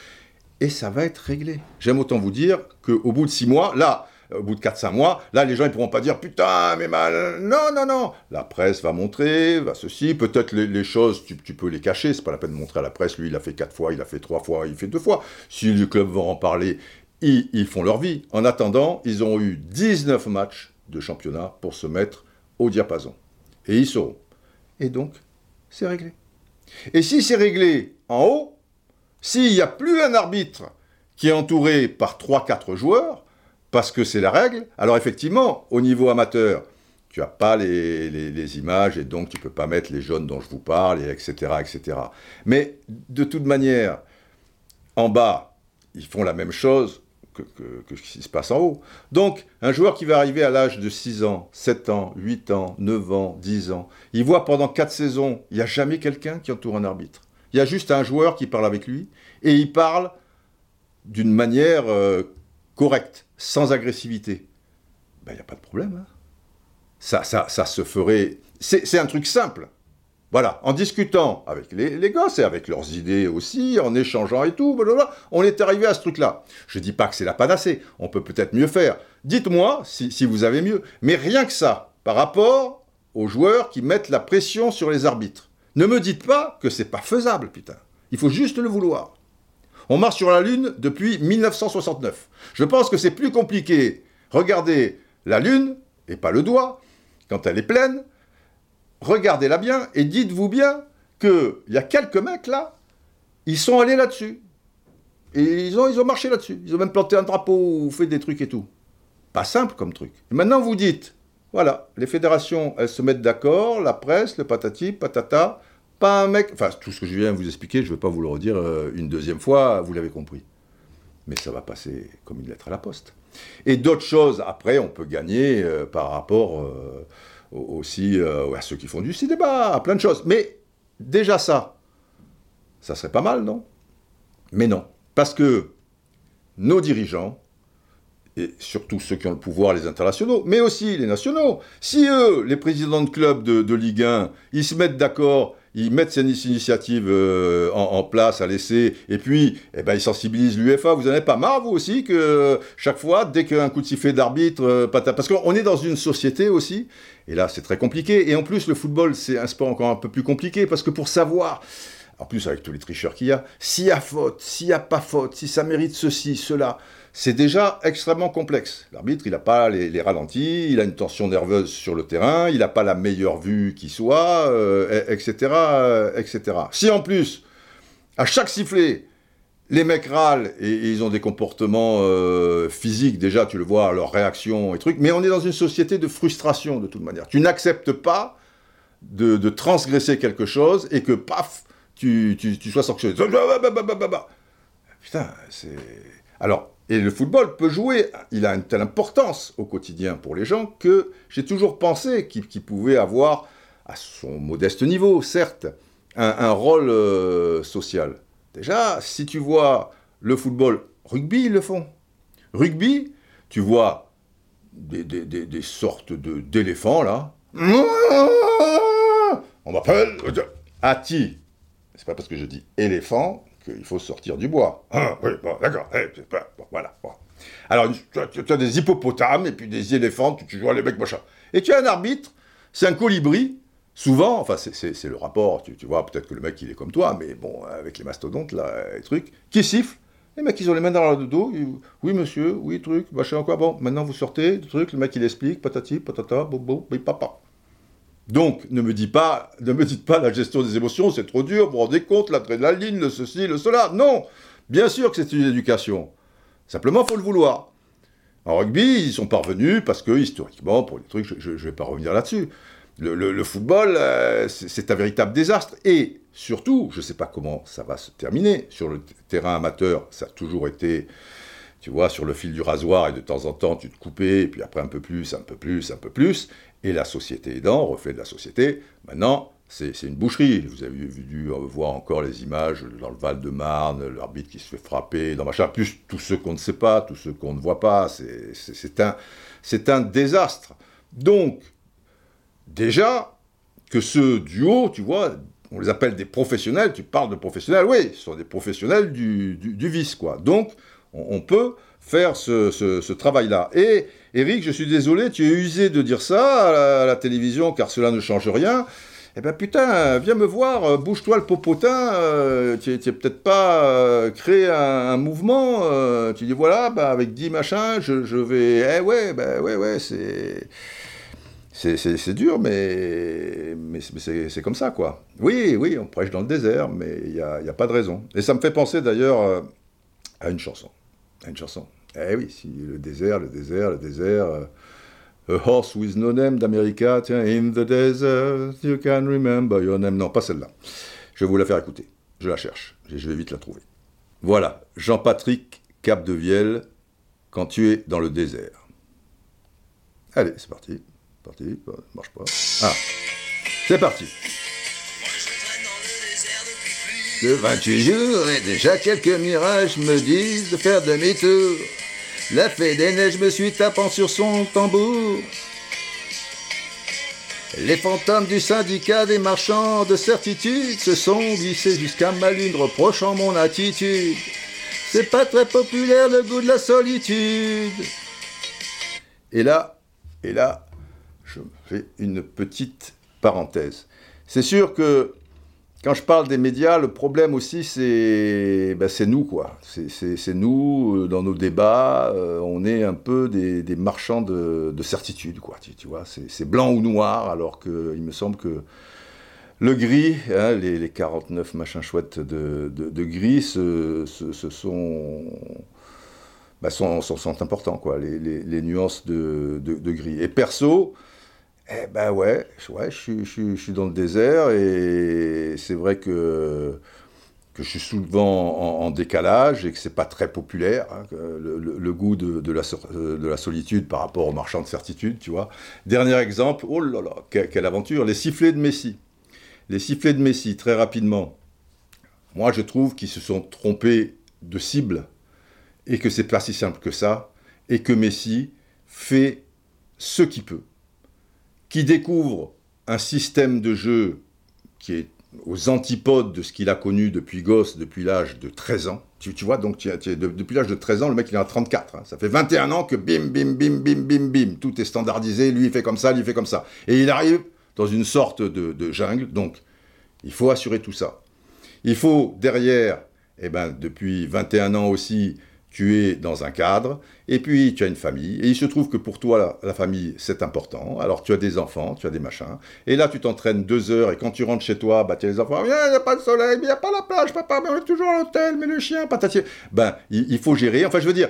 Speaker 2: Et ça va être réglé. J'aime autant vous dire qu'au bout de six mois, là, au bout de 4-5 mois, là, les gens ne pourront pas dire putain, mais mal. Non, non, non. La presse va montrer, va ceci. Peut-être les, choses, tu, peux les cacher. C'est pas la peine de montrer à la presse. Lui, il a fait quatre fois, il a fait trois fois, il fait deux fois. Si le club va en parler, ils, ils font leur vie. En attendant, ils ont eu 19 matchs de championnat pour se mettre au diapason. Et ils seront. Et donc, c'est réglé. Et si c'est réglé en haut, s'il n'y a plus un arbitre qui est entouré par 3-4 joueurs, parce que c'est la règle, alors effectivement, au niveau amateur, tu n'as pas les, images et donc tu ne peux pas mettre les jaunes dont je vous parle, et etc., etc. Mais de toute manière, en bas, ils font la même chose que, ce qui se passe en haut. Donc, un joueur qui va arriver à l'âge de 6 ans, 7 ans, 8 ans, 9 ans, 10 ans, il voit pendant 4 saisons, il n'y a jamais quelqu'un qui entoure un arbitre. Il y a juste un joueur qui parle avec lui, et il parle d'une manière euh, correcte, sans agressivité. Ben, il n'y a pas de problème. Hein. Ça, ça, ça se ferait... C'est un truc simple. Voilà, en discutant avec les, gosses et avec leurs idées aussi, en échangeant et tout, on est arrivé à ce truc-là. Je ne dis pas que c'est la panacée, on peut peut-être mieux faire. Dites-moi si, si, vous avez mieux. Mais rien que ça, par rapport aux joueurs qui mettent la pression sur les arbitres. Ne me dites pas que c'est pas faisable, putain. Il faut juste le vouloir. On marche sur la Lune depuis 1969. Je pense que c'est plus compliqué. Regardez la Lune, et pas le doigt, quand elle est pleine, regardez-la bien et dites-vous bien qu'il y a quelques mecs là, ils sont allés là-dessus. Et ils ont, ils ont marché là-dessus. Ils ont même planté un drapeau ou fait des trucs et tout. Pas simple comme truc. maintenant vous dites, voilà, les fédérations, elles se mettent d'accord, la presse, le patati, patata, pas un mec. Enfin, tout ce que je viens de vous expliquer, je ne vais pas vous le redire euh, une deuxième fois, vous l'avez compris. Mais ça va passer comme une lettre à la poste. Et d'autres choses, après, on peut gagner euh, par rapport. Euh, aussi euh, à ceux qui font du cinéma, à plein de choses. Mais déjà ça, ça serait pas mal, non? Mais non. Parce que nos dirigeants, et surtout ceux qui ont le pouvoir, les internationaux, mais aussi les nationaux, si eux, les présidents de clubs de, de Ligue 1, ils se mettent d'accord ils mettent ces initiatives euh, en, place à laisser, et puis eh ben, ils sensibilisent l'UFA. Vous n'en avez pas marre, vous aussi, que chaque fois, dès qu'un coup de sifflet d'arbitre, euh, parce qu'on est dans une société aussi, et là c'est très compliqué, et en plus le football c'est un sport encore un peu plus compliqué, parce que pour savoir, en plus avec tous les tricheurs qu'il y a, s'il y a faute, s'il n'y a pas faute, si ça mérite ceci, cela, c'est déjà extrêmement complexe. L'arbitre, il n'a pas les, ralentis, il a une tension nerveuse sur le terrain, il n'a pas la meilleure vue qui soit, etc., euh, etc. Si en plus, à chaque sifflet, les mecs râlent et, ils ont des comportements euh, physiques, déjà, tu le vois, leurs réactions et trucs, mais on est dans une société de frustration de toute manière. Tu n'acceptes pas de, transgresser quelque chose et que, paf, tu, tu sois sanctionné. Putain, c'est... Alors, et le football peut jouer, il a une telle importance au quotidien pour les gens que j'ai toujours pensé qu'il pouvait avoir, à son modeste niveau, certes, un, rôle euh, social. Déjà, si tu vois le football, rugby, ils le font. Rugby, tu vois des, des sortes d'éléphants, là. On m'appelle Ati. C'est pas parce que je dis éléphant il faut sortir du bois. Ah, oui, bon, d'accord. Eh, voilà. Alors, tu as, des hippopotames et puis des éléphants, tu, vois les mecs machin. Et tu as un arbitre, c'est un colibri, souvent, enfin, c'est le rapport, tu, vois, peut-être que le mec, il est comme toi, mais bon, avec les mastodontes, là, les trucs, qui siffle. Les mecs, ils ont les mains dans le dos. oui, monsieur, oui, truc, machin, quoi. Bon, maintenant, vous sortez, truc, le mec, il explique, patati, patata, boum, papa. Donc, ne me, dites pas, la gestion des émotions, c'est trop dur, vous vous rendez compte, l'adrénaline, le ceci, le cela. Non Bien sûr que c'est une éducation. Simplement, il faut le vouloir. En rugby, ils sont parvenus parce que, historiquement, pour les trucs, je ne vais pas revenir là-dessus. Le, football, euh, c'est un véritable désastre. Et surtout, je ne sais pas comment ça va se terminer. Sur le terrain amateur, ça a toujours été tu vois, sur le fil du rasoir, et de temps en temps, tu te coupais, puis après un peu plus, un peu plus, un peu plus, et la société aidant, reflet de la société, maintenant, c'est une boucherie. Vous avez dû voir encore les images dans le Val-de-Marne, l'arbitre qui se fait frapper, dans machin, plus tous ceux qu'on ne sait pas, tous ceux qu'on ne voit pas, c'est un, un désastre. Donc, déjà, que ce duo, tu vois, on les appelle des professionnels, tu parles de professionnels, oui, ce sont des professionnels du, du vice, quoi. Donc, on, peut faire ce, travail-là. Et Eric, je suis désolé, tu es usé de dire ça à la, télévision car cela ne change rien. Eh ben putain, viens me voir, euh, bouge-toi le popotin, euh, tu n'as peut-être pas euh, créé un, mouvement, tu dis voilà, bah, avec 10 machins, je, vais... Eh ouais, bah, ouais, ouais, c'est... C'est dur, mais, mais c'est comme ça, quoi. Oui, oui, on prêche dans le désert, mais il n'y a, a, pas de raison. Et ça me fait penser d'ailleurs à une chanson. Une chanson. Eh oui, si le désert, le désert, le désert. Euh, a Horse with No Name d'America, tiens, In the desert, you can remember your name. Non, pas celle-là. Je vais vous la faire écouter. Je la cherche. Je vais vite la trouver. Voilà, Jean-Patrick Cap de Vielle, quand tu es dans le désert. Allez, c'est parti. Parti, marche pas. Ah, c'est parti. De 28 jours et déjà quelques mirages me disent de faire demi-tour. La fée des neiges me suit tapant sur son tambour. Les fantômes du syndicat des marchands de certitude se sont glissés jusqu'à ma lune reprochant mon attitude. C'est pas très populaire le goût de la solitude. Et là, et là, je fais une petite parenthèse. C'est sûr que quand je parle des médias, le problème aussi, c'est ben, nous, quoi. C'est nous, euh, dans nos débats, euh, on est un peu des, marchands de, certitude, quoi. Tu, vois, c'est blanc ou noir, alors qu'il me semble que le gris, hein, les, 49 machins chouettes de, gris, ce, ben, sont, sont, importants, quoi, les, nuances de, gris. Et perso, eh ben ouais, ouais je, suis dans le désert et c'est vrai que, je suis souvent en, décalage et que c'est pas très populaire, hein, le, goût de, la, de la solitude par rapport aux marchands de certitude, tu vois. Dernier exemple, oh là là, quelle, aventure, les sifflets de Messi. Les sifflets de Messi, très rapidement. Moi, je trouve qu'ils se sont trompés de cible et que c'est pas si simple que ça et que Messi fait ce qu'il peut qui découvre un système de jeu qui est aux antipodes de ce qu'il a connu depuis gosse, depuis l'âge de 13 ans. Tu, vois, donc depuis l'âge de 13 ans, le mec il est à 34. Hein. Ça fait 21 ans que bim, bim, bim, bim, bim, bim, tout est standardisé, lui il fait comme ça, lui il fait comme ça. Et il arrive dans une sorte de, de jungle, donc il faut assurer tout ça. Il faut derrière, eh ben, depuis 21 ans aussi, tu es dans un cadre, et puis tu as une famille, et il se trouve que pour toi, la, famille, c'est important. Alors tu as des enfants, tu as des machins, et là tu t'entraînes deux heures, et quand tu rentres chez toi, bah, tu as les enfants, il n'y a pas de soleil, il n'y a pas la plage, papa, mais on est toujours à l'hôtel, mais le chien, patatier. Ben, il faut gérer, enfin je veux dire,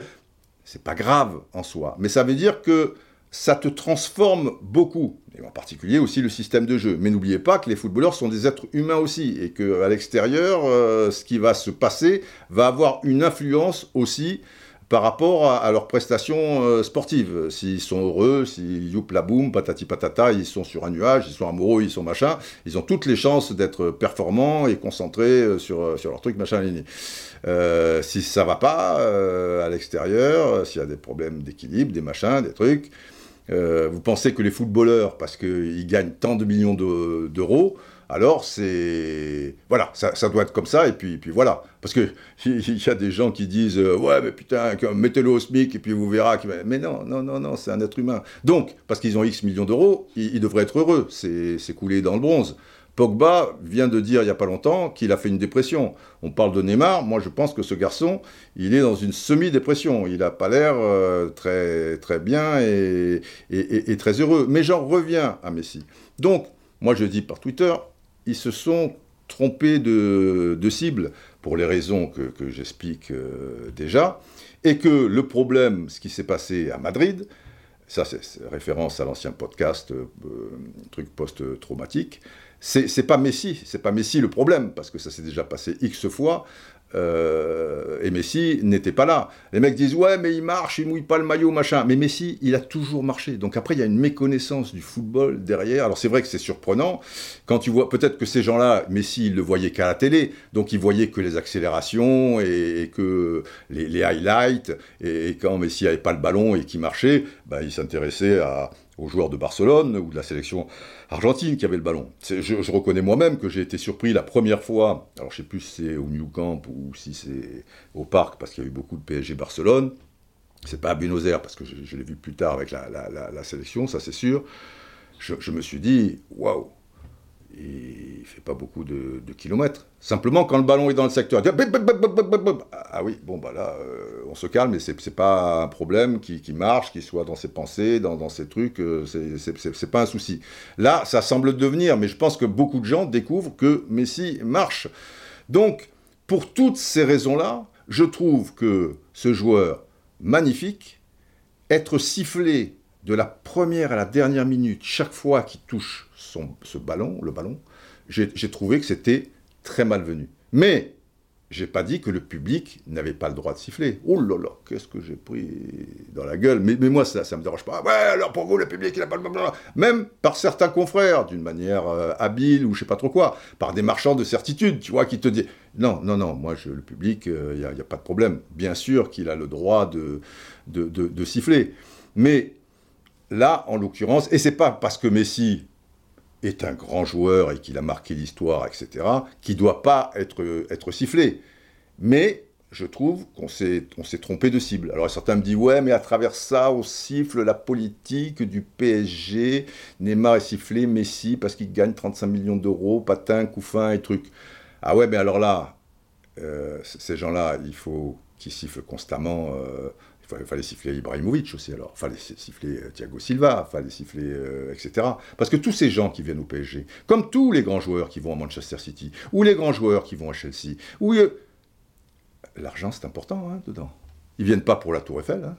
Speaker 2: c'est pas grave en soi, mais ça veut dire que ça te transforme beaucoup, et en particulier aussi le système de jeu. Mais n'oubliez pas que les footballeurs sont des êtres humains aussi, et qu'à l'extérieur, euh, ce qui va se passer va avoir une influence aussi par rapport à, leurs prestations euh, sportives. S'ils sont heureux, s'ils youp la boum, patati patata, ils sont sur un nuage, ils sont amoureux, ils sont machin, ils ont toutes les chances d'être performants et concentrés euh, sur, sur leur truc, machin, euh, si ça va pas à l'extérieur, s'il y a des problèmes d'équilibre, des machins, des trucs, euh, vous pensez que les footballeurs, parce qu'ils gagnent tant de millions d'euros, alors c'est voilà, ça, doit être comme ça et puis voilà, parce que (laughs) il y a des gens qui disent euh, ouais mais putain mettez-le au SMIC et puis vous verrez mais non non non non c'est un être humain. Donc parce qu'ils ont X millions d'euros ils, devraient être heureux c'est coulé dans le bronze Pogba vient de dire il n'y a pas longtemps qu'il a fait une dépression. On parle de Neymar, moi je pense que ce garçon, il est dans une semi-dépression. Il n'a pas l'air euh, très, très bien et, très heureux. Mais j'en reviens à Messi. Donc, moi je dis par Twitter, ils se sont trompés de, cible pour les raisons que, j'explique euh, déjà. Et que le problème, ce qui s'est passé à Madrid, ça c'est référence à l'ancien podcast, euh, truc post-traumatique, c'est pas Messi, c'est pas Messi le problème, parce que ça s'est déjà passé X fois, euh, et Messi n'était pas là. Les mecs disent ouais mais il marche, il mouille pas le maillot machin. Mais Messi il a toujours marché. Donc après il y a une méconnaissance du football derrière. Alors c'est vrai que c'est surprenant quand tu vois peut-être que ces gens-là Messi il le voyait qu'à la télé, donc il voyait que les accélérations et, que les, highlights et, quand Messi avait pas le ballon et qui marchait, bah, il s'intéressait aux joueurs de Barcelone ou de la sélection Argentine qui avait le ballon. Je, reconnais moi-même que j'ai été surpris la première fois, alors je sais plus si c'est au New Camp ou si c'est au parc, parce qu'il y a eu beaucoup de PSG Barcelone. C'est pas à Buenos Aires, parce que je, l'ai vu plus tard avec la, sélection, ça c'est sûr. Je, je, me suis dit, waouh, il fait pas beaucoup de, kilomètres. Simplement, quand le ballon est dans le secteur, ah oui, bon, bah là, euh, on se calme, mais c'est pas un problème qui, marche, qui soit dans ses pensées, dans, ses trucs, euh, c'est pas un souci. Là, ça semble devenir, mais je pense que beaucoup de gens découvrent que Messi marche. Donc, pour toutes ces raisons-là, je trouve que ce joueur magnifique, être sifflé de la première à la dernière minute, chaque fois qu'il touche ce ballon, le ballon, j'ai trouvé que c'était très malvenu. Mais j'ai pas dit que le public n'avait pas le droit de siffler. Oh là là, qu'est-ce que j'ai pris dans la gueule. Mais, moi, ça ne me dérange pas. Ouais, alors pour vous, le public, il n'a pas le droit. Même par certains confrères, d'une manière euh, habile ou je sais pas trop quoi, par des marchands de certitude, tu vois, qui te disent non, non, non, moi, le public, il euh, n'y a, pas de problème. Bien sûr qu'il a le droit de, de siffler. Mais là, en l'occurrence, et c'est pas parce que Messi est un grand joueur et qu'il a marqué l'histoire, etc., qui ne doit pas être, être sifflé. Mais je trouve qu'on s'est, trompé de cible. Alors certains me disent, ouais, mais à travers ça, on siffle la politique du PSG. Neymar est sifflé, Messi, parce qu'il gagne 35 millions d'euros, patin, couffin et trucs. Ah ouais, mais alors là, euh, ces gens-là, il faut qu'ils sifflent constamment. Euh, il fallait siffler Ibrahimovic aussi, alors. Il fallait siffler euh, Thiago Silva, il fallait siffler, etc. Parce que tous ces gens qui viennent au PSG, comme tous les grands joueurs qui vont à Manchester City, ou les grands joueurs qui vont à Chelsea, ou l'argent c'est important hein, dedans. Ils viennent pas pour la Tour Eiffel. Hein.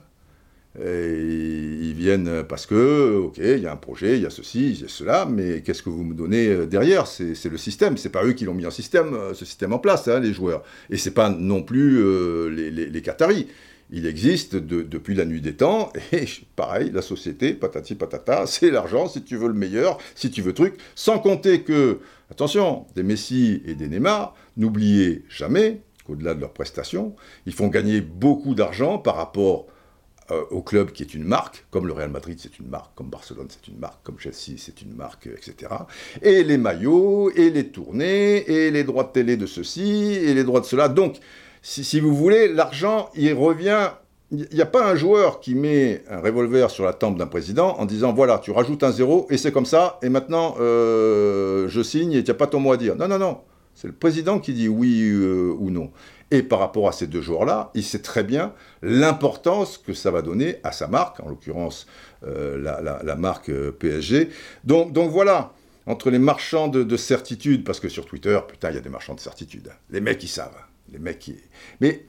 Speaker 2: ils viennent parce que, ok, il y a un projet, il y a ceci, il y a cela, mais qu'est-ce que vous me donnez euh, derrière? C'est le système. C'est pas eux qui l'ont mis en système, euh, ce système en place, hein, les joueurs. Et c'est pas non plus euh, les, Qataris. Il existe depuis la nuit des temps, (laughs) et pareil, la société, patati patata, (laughs) c'est l'argent, si tu veux le meilleur, si tu veux truc, sans compter que, attention, des Messi et des Neymar, n'oubliez jamais au-delà de leurs prestations. Ils font gagner beaucoup d'argent par rapport euh, au club qui est une marque, comme le Real Madrid c'est une marque, comme Barcelone c'est une marque, comme Chelsea c'est une marque, etc. Et les maillots, et les tournées, et les droits de télé de ceci, et les droits de cela. Donc, si, vous voulez, l'argent, il revient il n'y a pas un joueur qui met un revolver sur la tempe d'un président en disant voilà, tu rajoutes un zéro et c'est comme ça, et maintenant euh, je signe et tu n'as pas ton mot à dire. Non, non, non. C'est le président qui dit oui euh, ou non. Et par rapport à ces deux joueurs-là, il sait très bien l'importance que ça va donner à sa marque, en l'occurrence euh, la, marque PSG. Donc, donc voilà, entre les marchands de, certitude, parce que sur Twitter, putain, il y a des marchands de certitude. Les mecs, ils savent. Les mecs, ils... Mais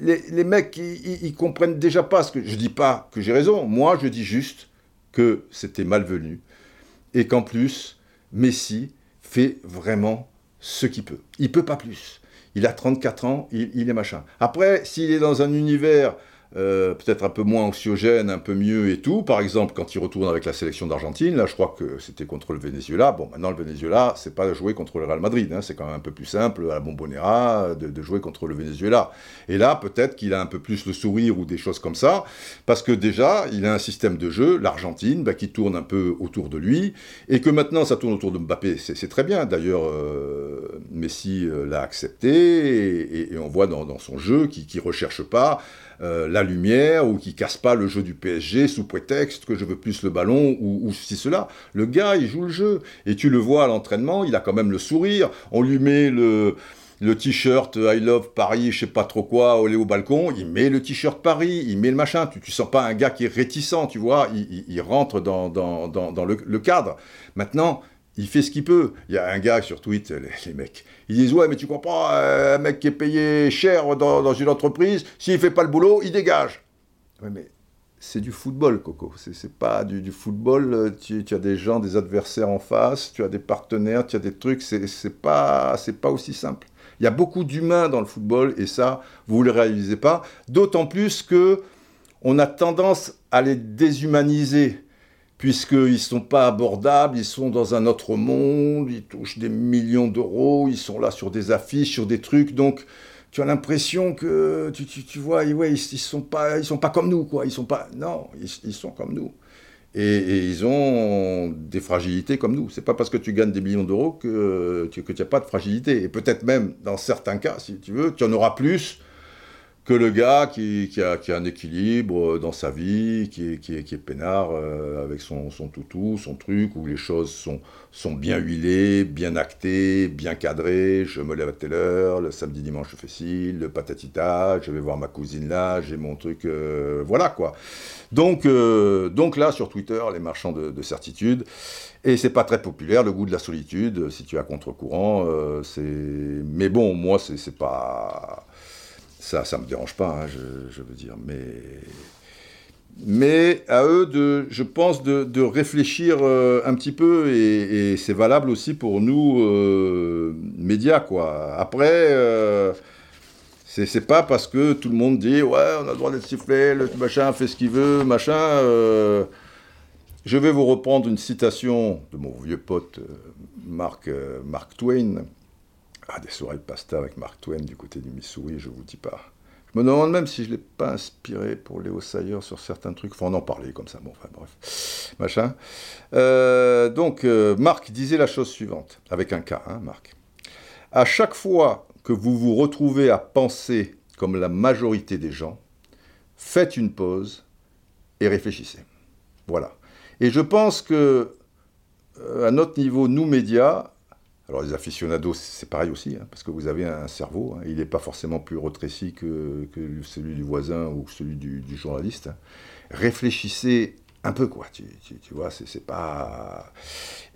Speaker 2: les, mecs, ils, comprennent déjà pas ce que... Je dis pas que j'ai raison. Moi, je dis juste que c'était malvenu. Et qu'en plus, Messi fait vraiment ce qu'il peut. Il peut pas plus. Il a 34 ans, il est machin. Après, s'il est dans un univers euh, peut-être un peu moins anxiogène, un peu mieux et tout. Par exemple, quand il retourne avec la sélection d'Argentine, là je crois que c'était contre le Venezuela. Bon, maintenant le Venezuela, c'est pas jouer contre le Real Madrid, hein. c'est quand même un peu plus simple à la Bombonera de, de jouer contre le Venezuela. Et là, peut-être qu'il a un peu plus le sourire ou des choses comme ça, parce que déjà, il a un système de jeu, l'Argentine, bah, qui tourne un peu autour de lui, et que maintenant ça tourne autour de Mbappé, c'est très bien. D'ailleurs, euh, Messi euh, l'a accepté, et, on voit dans, son jeu qu'il ne recherche pas euh, la lumière ou qui casse pas le jeu du PSG sous prétexte que je veux plus le ballon ou, si cela. Le gars, il joue le jeu. Et tu le vois à l'entraînement, il a quand même le sourire. On lui met le le t-shirt I love Paris, je sais pas trop quoi, au, au balcon, il met le t-shirt Paris, il met le machin. Tu, tu sens pas un gars qui est réticent, tu vois, il, rentre dans, dans, le, cadre. Maintenant, il fait ce qu'il peut. Il y a un gars sur Twitter, les, mecs, ils disent Ouais, mais tu comprends, euh, un mec qui est payé cher dans, une entreprise, s'il fait pas le boulot, il dégage. Ouais, mais c'est du football, Coco. C'est pas du, football. Tu, as des gens, des adversaires en face, tu as des partenaires, tu as des trucs. C'est pas, pas aussi simple. Il y a beaucoup d'humains dans le football et ça, vous ne le réalisez pas. D'autant plus que on a tendance à les déshumaniser puisqu'ils ne sont pas abordables, ils sont dans un autre monde, ils touchent des millions d'euros, ils sont là sur des affiches, sur des trucs, donc tu as l'impression que, tu, tu, vois, ouais, ils, ne sont pas, ils sont pas comme nous, quoi, ils sont pas, non, ils, sont comme nous. Et, ils ont des fragilités comme nous. C'est pas parce que tu gagnes des millions d'euros que, que tu n'as pas de fragilité. Et peut-être même, dans certains cas, si tu veux, tu en auras plus que le gars qui, a, un équilibre dans sa vie, qui est, qui est, peinard euh, avec son, son, toutou, son truc, où les choses sont, sont bien huilées, bien actées, bien cadrées. Je me lève à telle heure, le samedi, dimanche, je fais ci, le patatita, je vais voir ma cousine là, j'ai mon truc, euh, voilà quoi. Donc, euh, donc là, sur Twitter, les marchands de, de certitude, et c'est pas très populaire, le goût de la solitude, si tu as contre-courant, c'est... Mais bon, moi, c'est pas ça, ça me dérange pas, hein, je, veux dire. Mais, mais à eux, de, je pense, de, réfléchir euh, un petit peu, et, c'est valable aussi pour nous, euh, médias, quoi. Après, euh, c'est pas parce que tout le monde dit, ouais, on a le droit d'être sifflé, le machin fait ce qu'il veut, machin. Euh, je vais vous reprendre une citation de mon vieux pote Mark, Mark Twain, ah, des soirées de pasta avec Mark Twain du côté du Missouri, je vous dis pas. Je me demande même si je ne l'ai pas inspiré pour Léo Sayer sur certains trucs. Faut en parler comme ça. Bon, enfin bref. Machin. Euh, donc, euh, Marc disait la chose suivante, avec un cas, hein, Marc. À chaque fois que vous vous retrouvez à penser comme la majorité des gens, faites une pause et réfléchissez. Voilà. Et je pense que, euh, à notre niveau, nous médias, alors les aficionados, c'est pareil aussi, hein, parce que vous avez un cerveau, hein. il n'est pas forcément plus retréci que, celui du voisin ou celui du, journaliste. Réfléchissez un peu, quoi, tu, vois, c'est pas...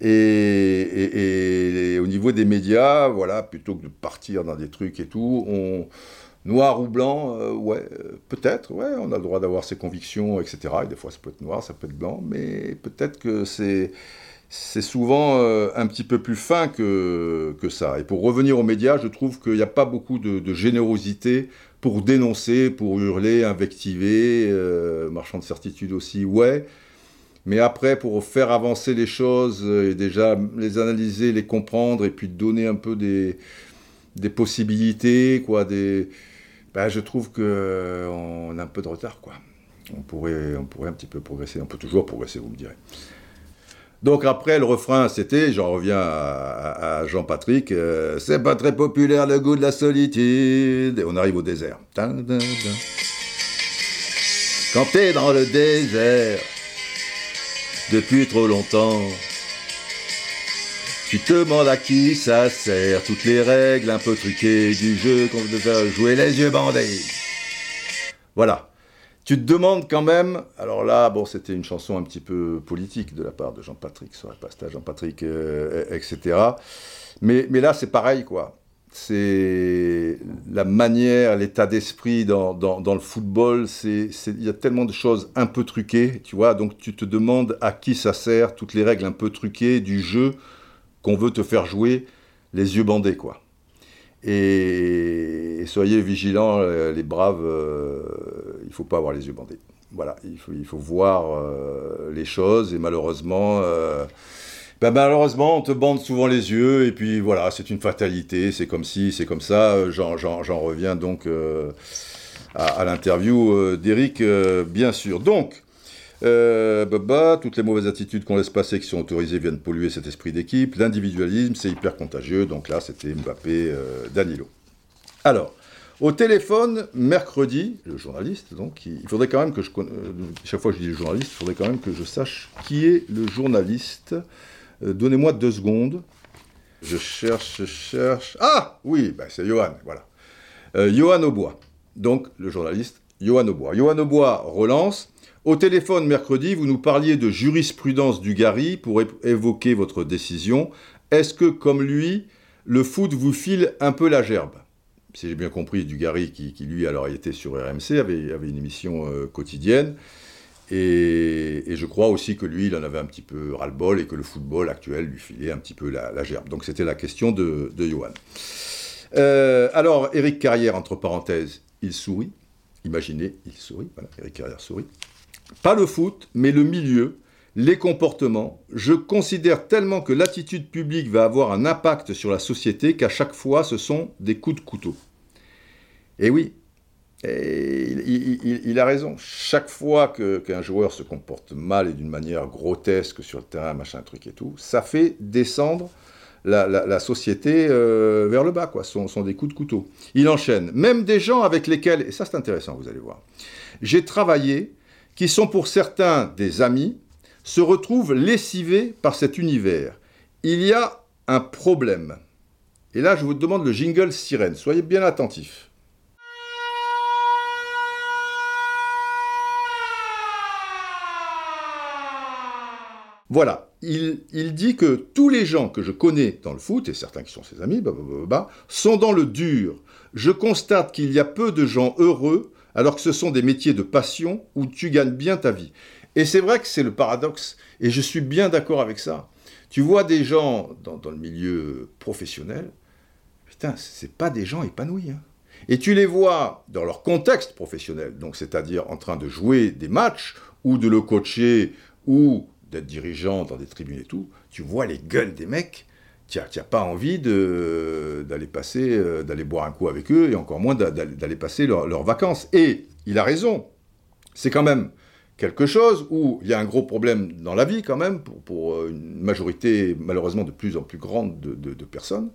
Speaker 2: Et, au niveau des médias, voilà, plutôt que de partir dans des trucs et tout. Noir ou blanc, euh, ouais, peut-être, ouais, on a le droit d'avoir ses convictions, etc. Et des fois, ça peut être noir, ça peut être blanc, mais peut-être que c'est c'est souvent euh, un petit peu plus fin que, que, ça. Et pour revenir aux médias, je trouve qu'il n'y a pas beaucoup de, générosité pour dénoncer, pour hurler, invectiver, euh, marchand de certitude aussi, ouais. Mais après, pour faire avancer les choses euh, et déjà les analyser, les comprendre et puis donner un peu des, des possibilités, quoi, des, ben, je trouve qu'on a un peu de retard, quoi. On pourrait, on pourrait un petit peu progresser, on peut toujours progresser, vous me direz. Donc après, le refrain, c'était, j'en reviens à, Jean-Patrick, euh, c'est pas très populaire le goût de la solitude. Et on arrive au désert. Quand t'es dans le désert, depuis trop longtemps, tu te demandes à qui ça sert, toutes les règles un peu truquées du jeu qu'on veut jouer les yeux bandés. Voilà. Tu te demandes quand même, alors là, bon, c'était une chanson un petit peu politique de la part de Jean-Patrick, sur la pasta Jean-Patrick, euh, etc. Mais, mais là, c'est pareil, quoi. C'est la manière, l'état d'esprit dans, dans, le football, il y a tellement de choses un peu truquées, tu vois, donc tu te demandes à qui ça sert, toutes les règles un peu truquées du jeu qu'on veut te faire jouer les yeux bandés, quoi. Et, soyez vigilants, euh, les braves, euh, il ne faut pas avoir les yeux bandés. Voilà, il faut, voir euh, les choses et malheureusement, ben malheureusement, on te bande souvent les yeux et puis voilà, c'est une fatalité, c'est comme si, c'est comme ça. J'en reviens donc à, à l'interview d'Eric, bien sûr. Donc, euh, toutes les mauvaises attitudes qu'on laisse passer, qui sont autorisées, viennent polluer cet esprit d'équipe. L'individualisme, c'est hyper contagieux. Donc là, c'était Mbappé, euh, Danilo. Alors, au téléphone, mercredi, le journaliste, donc, il faudrait quand même que je. Euh, chaque fois que je dis journaliste, il faudrait quand même que je sache qui est le journaliste. Donnez-moi deux secondes. Je cherche, je cherche. Ah Oui, bah, c'est Johan, voilà. Johan Aubois. Donc, le journaliste, Johan Aubois. Johan Aubois relance. Au téléphone mercredi, vous nous parliez de jurisprudence du Gary pour évoquer votre décision. Est-ce que, comme lui, le foot vous file un peu la gerbe? Si j'ai bien compris, Dugarry, qui, qui lui alors était sur RMC, avait, une émission euh, quotidienne. Et, je crois aussi que lui, il en avait un petit peu ras-le-bol et que le football actuel lui filait un petit peu la, gerbe. Donc c'était la question de, de Johan. Euh, alors, Eric Carrière, entre parenthèses, il sourit. Imaginez, il sourit. Voilà, Eric Carrière sourit. Pas le foot, mais le milieu, les comportements. Je considère tellement que l'attitude publique va avoir un impact sur la société qu'à chaque fois, ce sont des coups de couteau. Et oui, il, a raison. Chaque fois qu'un joueur se comporte mal et d'une manière grotesque sur le terrain, machin truc et tout, ça fait descendre la, société euh, vers le bas, quoi. Ce sont, sont, des coups de couteau. Il enchaîne. Même des gens avec lesquels, et ça c'est intéressant, vous allez voir, j'ai travaillé qui sont pour certains des amis, se retrouvent lessivés par cet univers. Il y a un problème. Et là, je vous demande le jingle sirène. Soyez bien attentifs. Voilà, il, dit que tous les gens que je connais dans le foot, et certains qui sont ses amis, sont dans le dur. Je constate qu'il y a peu de gens heureux alors que ce sont des métiers de passion où tu gagnes bien ta vie. Et c'est vrai que c'est le paradoxe, et je suis bien d'accord avec ça. Tu vois des gens dans, le milieu professionnel, putain, c'est pas des gens épanouis. Hein. Et tu les vois dans leur contexte professionnel, donc c'est-à-dire en train de jouer des matchs, ou de le coacher, ou d'être dirigeant dans des tribunes et tout, tu vois les gueules des mecs, tu n'as pas envie d'aller passer, euh, d'aller boire un coup avec eux, et encore moins d'aller passer leurs vacances. Et il a raison. C'est quand même quelque chose où il y a un gros problème dans la vie quand même, pour, euh, une majorité malheureusement de plus en plus grande de, personnes,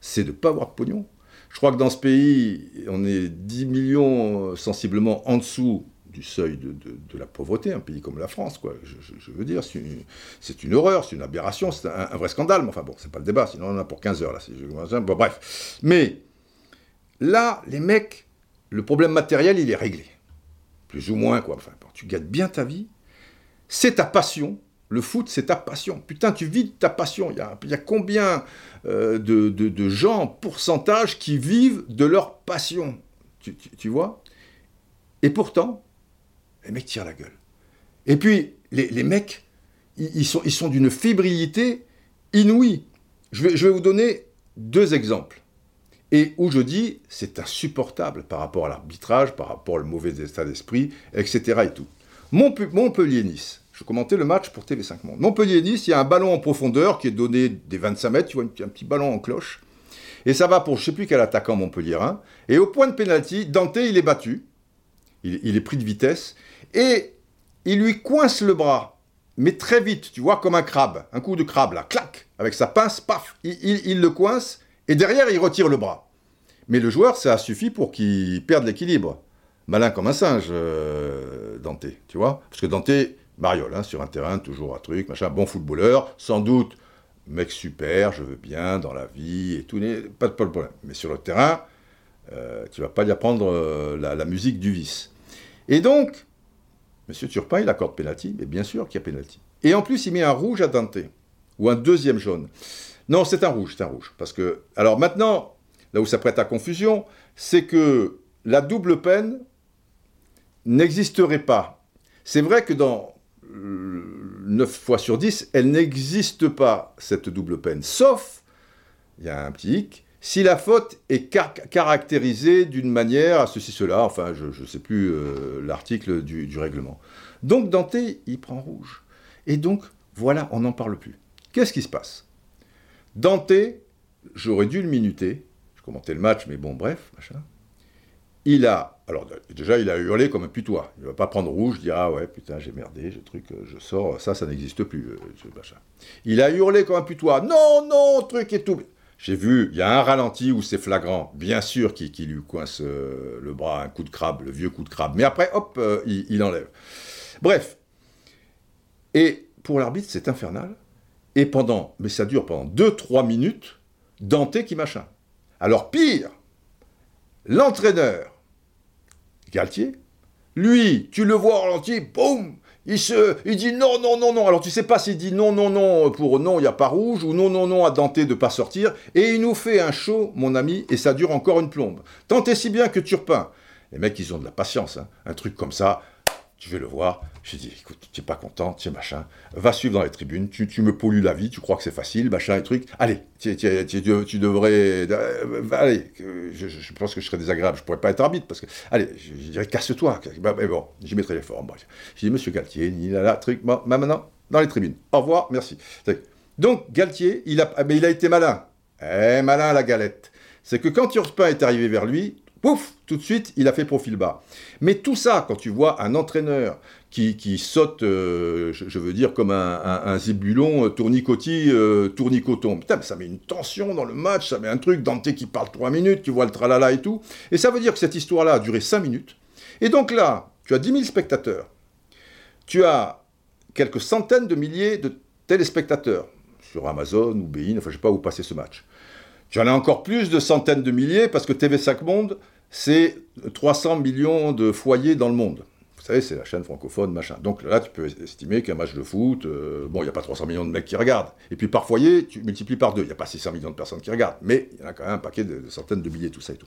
Speaker 2: c'est de ne pas avoir de pognon. Je crois que dans ce pays, on est 10 millions euh, sensiblement en dessous du seuil de, la pauvreté, un pays comme la France, quoi. Je, veux dire, c'est une, horreur, c'est une aberration, c'est un, vrai scandale. Mais enfin bon, c'est pas le débat, sinon on en a pour 15 heures là. Bon, bref. Mais là, les mecs, le problème matériel, il est réglé. Plus ou moins, quoi. Enfin, tu gâtes bien ta vie. C'est ta passion. Le foot, c'est ta passion. Putain, tu vis de ta passion. Il y a, combien euh, de, de, gens, pourcentage, qui vivent de leur passion? Tu vois? Et pourtant, les mecs tirent la gueule. Et puis, les, mecs, ils, sont, ils sont d'une fébrilité inouïe. Je vais, je vais vous donner deux exemples. Et où je dis, c'est insupportable par rapport à l'arbitrage, par rapport au mauvais état d'esprit, etc. Et tout. Montpellier-Nice. Je commentais le match pour TV5 Monde. Montpellier-Nice, il y a un ballon en profondeur qui est donné des 25 mètres, tu vois, un petit ballon en cloche. Et ça va pour je ne sais plus quel attaquant Montpellier. Et au point de pénalty, Dante, il est battu. Il, est pris de vitesse et il lui coince le bras, mais très vite, tu vois, comme un crabe, un coup de crabe là, clac, avec sa pince, paf, il, le coince, et derrière, il retire le bras. Mais le joueur, ça a suffi pour qu'il perde l'équilibre. Malin comme un singe, euh, Dante, tu vois Parce que Dante, mariole, hein, sur un terrain, toujours un truc, machin, bon footballeur, sans doute, mec super, je veux bien, dans la vie, et tout, pas de problème. Mais sur le terrain, euh, tu vas pas lui apprendre euh, la, la, musique du vice. Et donc, Monsieur Turpin, il accorde pénalty, mais bien sûr qu'il y a pénalty. Et en plus, il met un rouge à Dante, ou un deuxième jaune. Non, c'est un rouge, c'est un rouge. Parce que, alors maintenant, là où ça prête à confusion, c'est que la double peine n'existerait pas. C'est vrai que dans 9 fois sur 10, elle n'existe pas, cette double peine. Sauf, il y a un petit hic, si la faute est caractérisée d'une manière à ceci, cela, enfin, je ne sais plus euh, l'article du, règlement. Donc Dante, il prend rouge. Et donc, voilà, on n'en parle plus. Qu'est-ce qui se passe? Dante, j'aurais dû le minuter, je commentais le match, mais bon, bref, machin. Il a, alors déjà, il a hurlé comme un putois. Il ne va pas prendre rouge, dire ah ouais, putain, j'ai merdé, j'ai truc, euh, je sors, ça, ça n'existe plus, euh, machin. Il a hurlé comme un putois, non, non, truc et tout. J'ai vu, il y a un ralenti où c'est flagrant, bien sûr, qui, lui coince euh, le bras, un coup de crabe, le vieux coup de crabe. Mais après, hop, euh, il, enlève. Bref. Et pour l'arbitre, c'est infernal. Et pendant, mais ça dure pendant 2-3 minutes, Dante qui machin. Alors pire, l'entraîneur, Galtier, lui, tu le vois au ralenti, boum, il, se, il dit non, non, non, non. Alors tu sais pas s'il dit non, non, non pour non, il n'y a pas rouge, ou non, non, non à Dante de pas sortir. Et il nous fait un show, mon ami, et ça dure encore une plombe. Tant et si bien que Turpin, les mecs, ils ont de la patience. Hein. Un truc comme ça, tu vais le voir. Je dis, écoute, tu n'es pas content, tu machin, va suivre dans les tribunes, tu, me pollues la vie, tu crois que c'est facile, machin et truc. Allez, tu, tu devrais. Euh, allez, je, pense que je serais désagréable, je pourrais pas être arbitre parce que. Allez, je, dirais, casse-toi. Bah, mais bon, j'y mettrai les formes. Je dis, monsieur Galtier, il a là, truc, bon, maintenant, dans les tribunes. Au revoir, merci. Donc, Galtier, il a, mais il a été malin. Eh, malin la galette. C'est que quand Turpin est arrivé vers lui, pouf, tout de suite, il a fait profil bas. Mais tout ça, quand tu vois un entraîneur qui, saute, euh, je, veux dire, comme un, un, zébulon euh, euh, tournicoton, putain, ça met une tension dans le match, ça met un truc, Dante qui parle trois minutes, tu vois le tralala et tout. Et ça veut dire que cette histoire-là a duré cinq minutes. Et donc là, tu as 10 000 spectateurs. Tu as quelques centaines de milliers de téléspectateurs sur Amazon ou Bein, enfin je sais pas où passer ce match. Tu en as encore plus de centaines de milliers parce que TV5 Monde, c'est 300 millions de foyers dans le monde. Vous savez, c'est la chaîne francophone, machin. Donc là, tu peux estimer qu'un match de foot, euh, bon, il n'y a pas 300 millions de mecs qui regardent. Et puis par foyer, tu multiplies par deux. Il n'y a pas 600 millions de personnes qui regardent. Mais il y en a quand même un paquet de, centaines de milliers, tout ça et tout.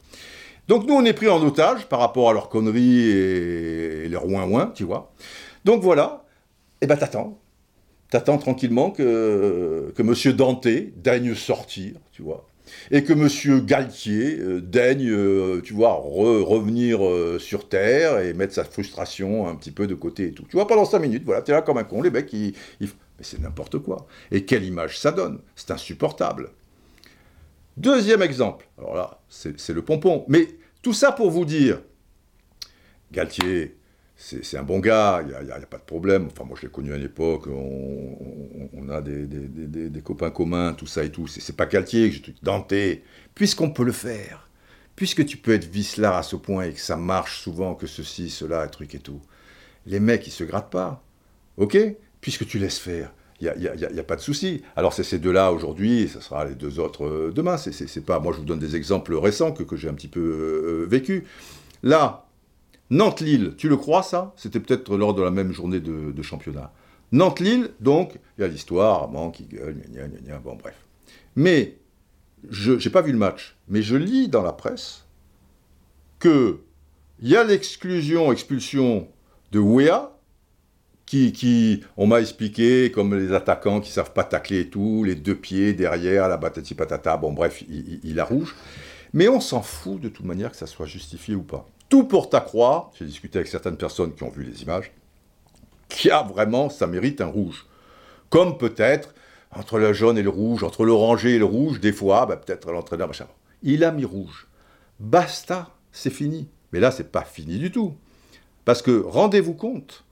Speaker 2: Donc nous, on est pris en otage par rapport à leurs conneries et, leurs ouin-ouin, tu vois. Donc voilà. Et eh ben t'attends. T'attends tranquillement que, que M. Dante daigne sortir, tu vois et que M. Galtier euh, daigne, euh, tu vois, revenir euh, sur Terre et mettre sa frustration un petit peu de côté et tout. Tu vois, pendant 5 minutes, voilà, es là comme un con, les mecs, ils... Mais c'est n'importe quoi. Et quelle image ça donne C'est insupportable. Deuxième exemple, alors là, c'est le pompon. Mais tout ça pour vous dire, Galtier, c'est un bon gars, il n'y a, pas de problème. Enfin, moi, je l'ai connu à l'époque, on, a des, copains communs, tout ça et tout. C'est pas Galtier je Dante, puisqu'on peut le faire, puisque tu peux être vicelard à ce point et que ça marche souvent, que ceci, cela, truc et tout. Les mecs, ils se grattent pas, ok? Puisque tu laisses faire il n'y a, a, pas de souci. Alors c'est ces deux-là aujourd'hui, ce sera les deux autres euh, demain. C'est pas, moi je vous donne des exemples récents que, que j'ai un petit peu euh, vécu. Là, Nantes-Lille, tu le crois ça? C'était peut-être lors de la même journée de, championnat. Nantes-Lille, donc, il y a l'histoire, bon, qui gueule, gna, gna, gna, bon bref. Mais, je n'ai pas vu le match, mais je lis dans la presse que il y a l'exclusion, expulsion de Wea, qui, on m'a expliqué, comme les attaquants qui savent pas tacler et tout, les deux pieds derrière, la batati patata, bon bref, il, il a rouge. Mais on s'en fout de toute manière que ça soit justifié ou pas. Tout porte à croire, j'ai discuté avec certaines personnes qui ont vu les images, qu'il y a vraiment, ça mérite un rouge. Comme peut-être, entre le jaune et le rouge, entre l'oranger et le rouge, des fois, bah, peut-être l'entraîneur, machin. Il a mis rouge. Basta, c'est fini. Mais là, c'est pas fini du tout. Parce que, rendez-vous compte,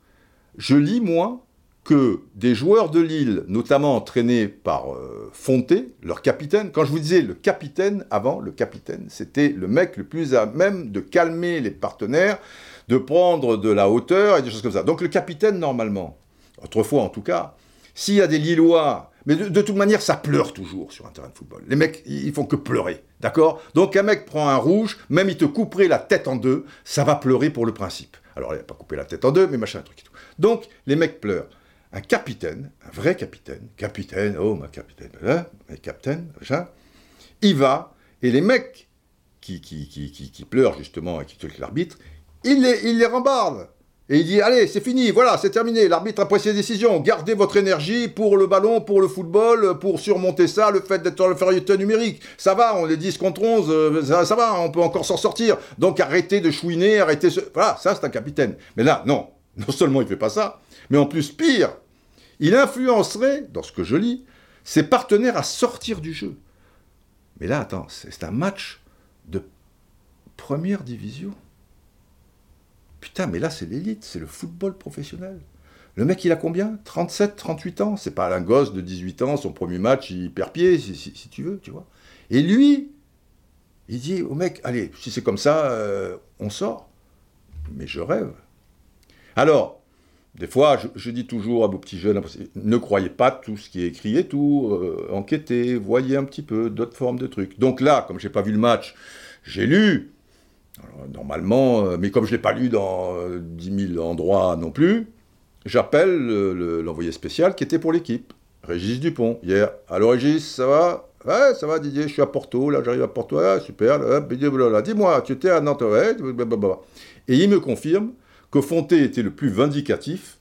Speaker 2: je lis, moi, que des joueurs de Lille, notamment entraînés par euh, Fonté, leur capitaine, quand je vous disais le capitaine, avant, le capitaine, c'était le mec le plus à même de calmer les partenaires, de prendre de la hauteur et des choses comme ça. Donc le capitaine, normalement, autrefois en tout cas, s'il y a des Lillois, mais de, toute manière, ça pleure toujours sur un terrain de football. Les mecs, ils font que pleurer, d'accord? Donc un mec prend un rouge, même il te couperait la tête en deux, ça va pleurer pour le principe. Alors il n'a pas coupé la tête en deux, mais machin, un truc et tout. Donc les mecs pleurent. Un capitaine, un vrai capitaine, capitaine, oh ma capitaine, hein, capitaine, machin, il va, et les mecs qui, qui, qui, qui, pleurent justement et qui tuent l'arbitre, il les, il les rembarde. Et il dit, allez, c'est fini, voilà, c'est terminé, l'arbitre a pris ses décisions, gardez votre énergie pour le ballon, pour le football, pour surmonter ça, le fait d'être le infériorité numérique. Ça va, on est 10 contre 11, euh, ça, ça va, on peut encore s'en sortir. Donc arrêtez de chouiner, arrêtez ce... Voilà, ça c'est un capitaine. Mais là, non, non seulement il fait pas ça, mais en plus, pire, il influencerait, dans ce que je lis, ses partenaires à sortir du jeu. Mais là, attends, c'est un match de première division. Putain, mais là, c'est l'élite, c'est le football professionnel. Le mec, il a combien? 37, 38 ans? C'est pas un gosse de 18 ans, son premier match, il perd pied, si, tu veux, tu vois. Et lui, il dit au mec, allez, si c'est comme ça, euh, on sort. Mais je rêve. Alors, des fois, je, dis toujours à vos petits jeunes, ne croyez pas tout ce qui est écrit et tout, euh, enquêtez, voyez un petit peu d'autres formes de trucs. Donc là, comme j'ai pas vu le match, j'ai lu, normalement, euh, mais comme je l'ai pas lu dans 10 euh, 000 endroits non plus, j'appelle l'envoyé spécial qui était pour l'équipe, Régis Dupont, hier. Alors Régis, ça va? Ouais, ça va Didier, je suis à Porto, là j'arrive à Porto, super, dis-moi, tu étais à Nantes, et il me confirme que Fonté était le plus vindicatif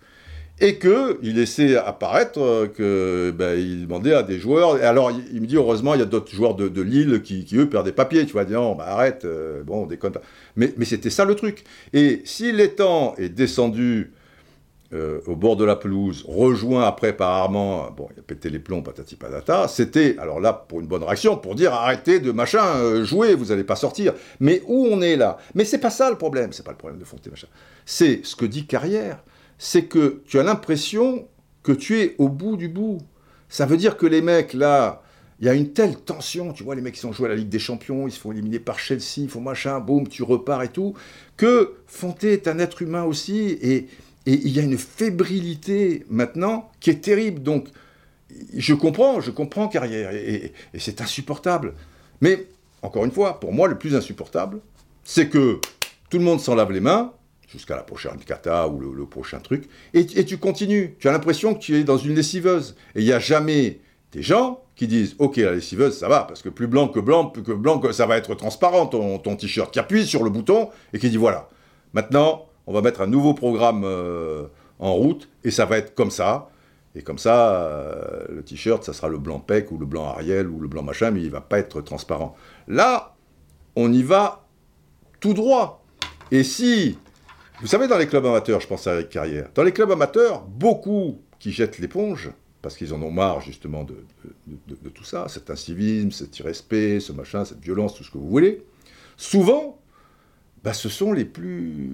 Speaker 2: et qu'il laissait apparaître euh, que ben, il demandait à des joueurs. Et alors, il, me dit heureusement, il y a d'autres joueurs de, Lille qui, eux perdent des papiers. Tu vois, non, bah, arrête, euh, bon, on déconne. Mais, mais c'était ça le truc. Et si l'étang est descendu euh, au bord de la pelouse, rejoint après par Armand, bon, il a pété les plombs, patati patata, c'était, alors là, pour une bonne réaction, pour dire arrêtez de machin, jouer, vous n'allez pas sortir. Mais où on est là? Mais c'est pas ça le problème, c'est pas le problème de Fonté, machin c'est ce que dit Carrière, c'est que tu as l'impression que tu es au bout du bout. Ça veut dire que les mecs, là, il y a une telle tension, tu vois, les mecs qui sont joués à la Ligue des Champions, ils se font éliminer par Chelsea, ils font machin, boum, tu repars et tout, que Fonté est un être humain aussi, et, il y a une fébrilité maintenant qui est terrible. Donc, je comprends, je comprends Carrière, et c'est insupportable. Mais, encore une fois, pour moi, le plus insupportable, c'est que tout le monde s'en lave les mains, jusqu'à la prochaine kata ou le, prochain truc, et, tu continues. Tu as l'impression que tu es dans une lessiveuse. Et il n'y a jamais des gens qui disent Ok, la lessiveuse, ça va, parce que plus blanc que blanc, plus que blanc, ça va être transparent ton, ton t-shirt, qui appuie sur le bouton et qui dit Voilà, maintenant, on va mettre un nouveau programme euh, en route, et ça va être comme ça. Et comme ça, euh, le t-shirt, ça sera le blanc PEC ou le blanc Ariel ou le blanc machin, mais il ne va pas être transparent. Là, on y va tout droit. Et si vous savez, dans les clubs amateurs, je pense à Eric Carrière, dans les clubs amateurs, beaucoup qui jettent l'éponge, parce qu'ils en ont marre justement de, tout ça, cet incivisme, cet irrespect, ce machin, cette violence, tout ce que vous voulez, souvent, bah, ce sont les plus,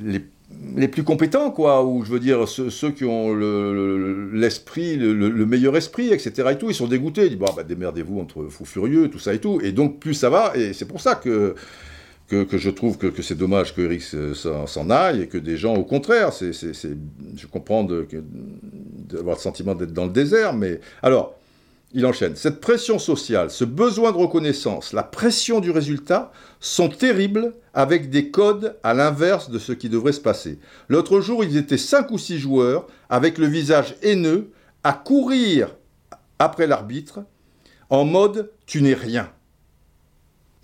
Speaker 2: les, plus compétents, quoi, ou je veux dire, ceux, qui ont l'esprit, le, meilleur esprit, etc. et tout, ils sont dégoûtés, ils disent, bon, bah, démerdez-vous entre fous furieux, tout ça et tout, et donc plus ça va, et c'est pour ça que que, je trouve que, c'est dommage que Eric s'en aille et que des gens, au contraire, je comprends d'avoir le sentiment d'être dans le désert, mais alors, il enchaîne. Cette pression sociale, ce besoin de reconnaissance, la pression du résultat sont terribles avec des codes à l'inverse de ce qui devrait se passer. L'autre jour, ils étaient cinq ou six joueurs avec le visage haineux à courir après l'arbitre en mode tu n'es rien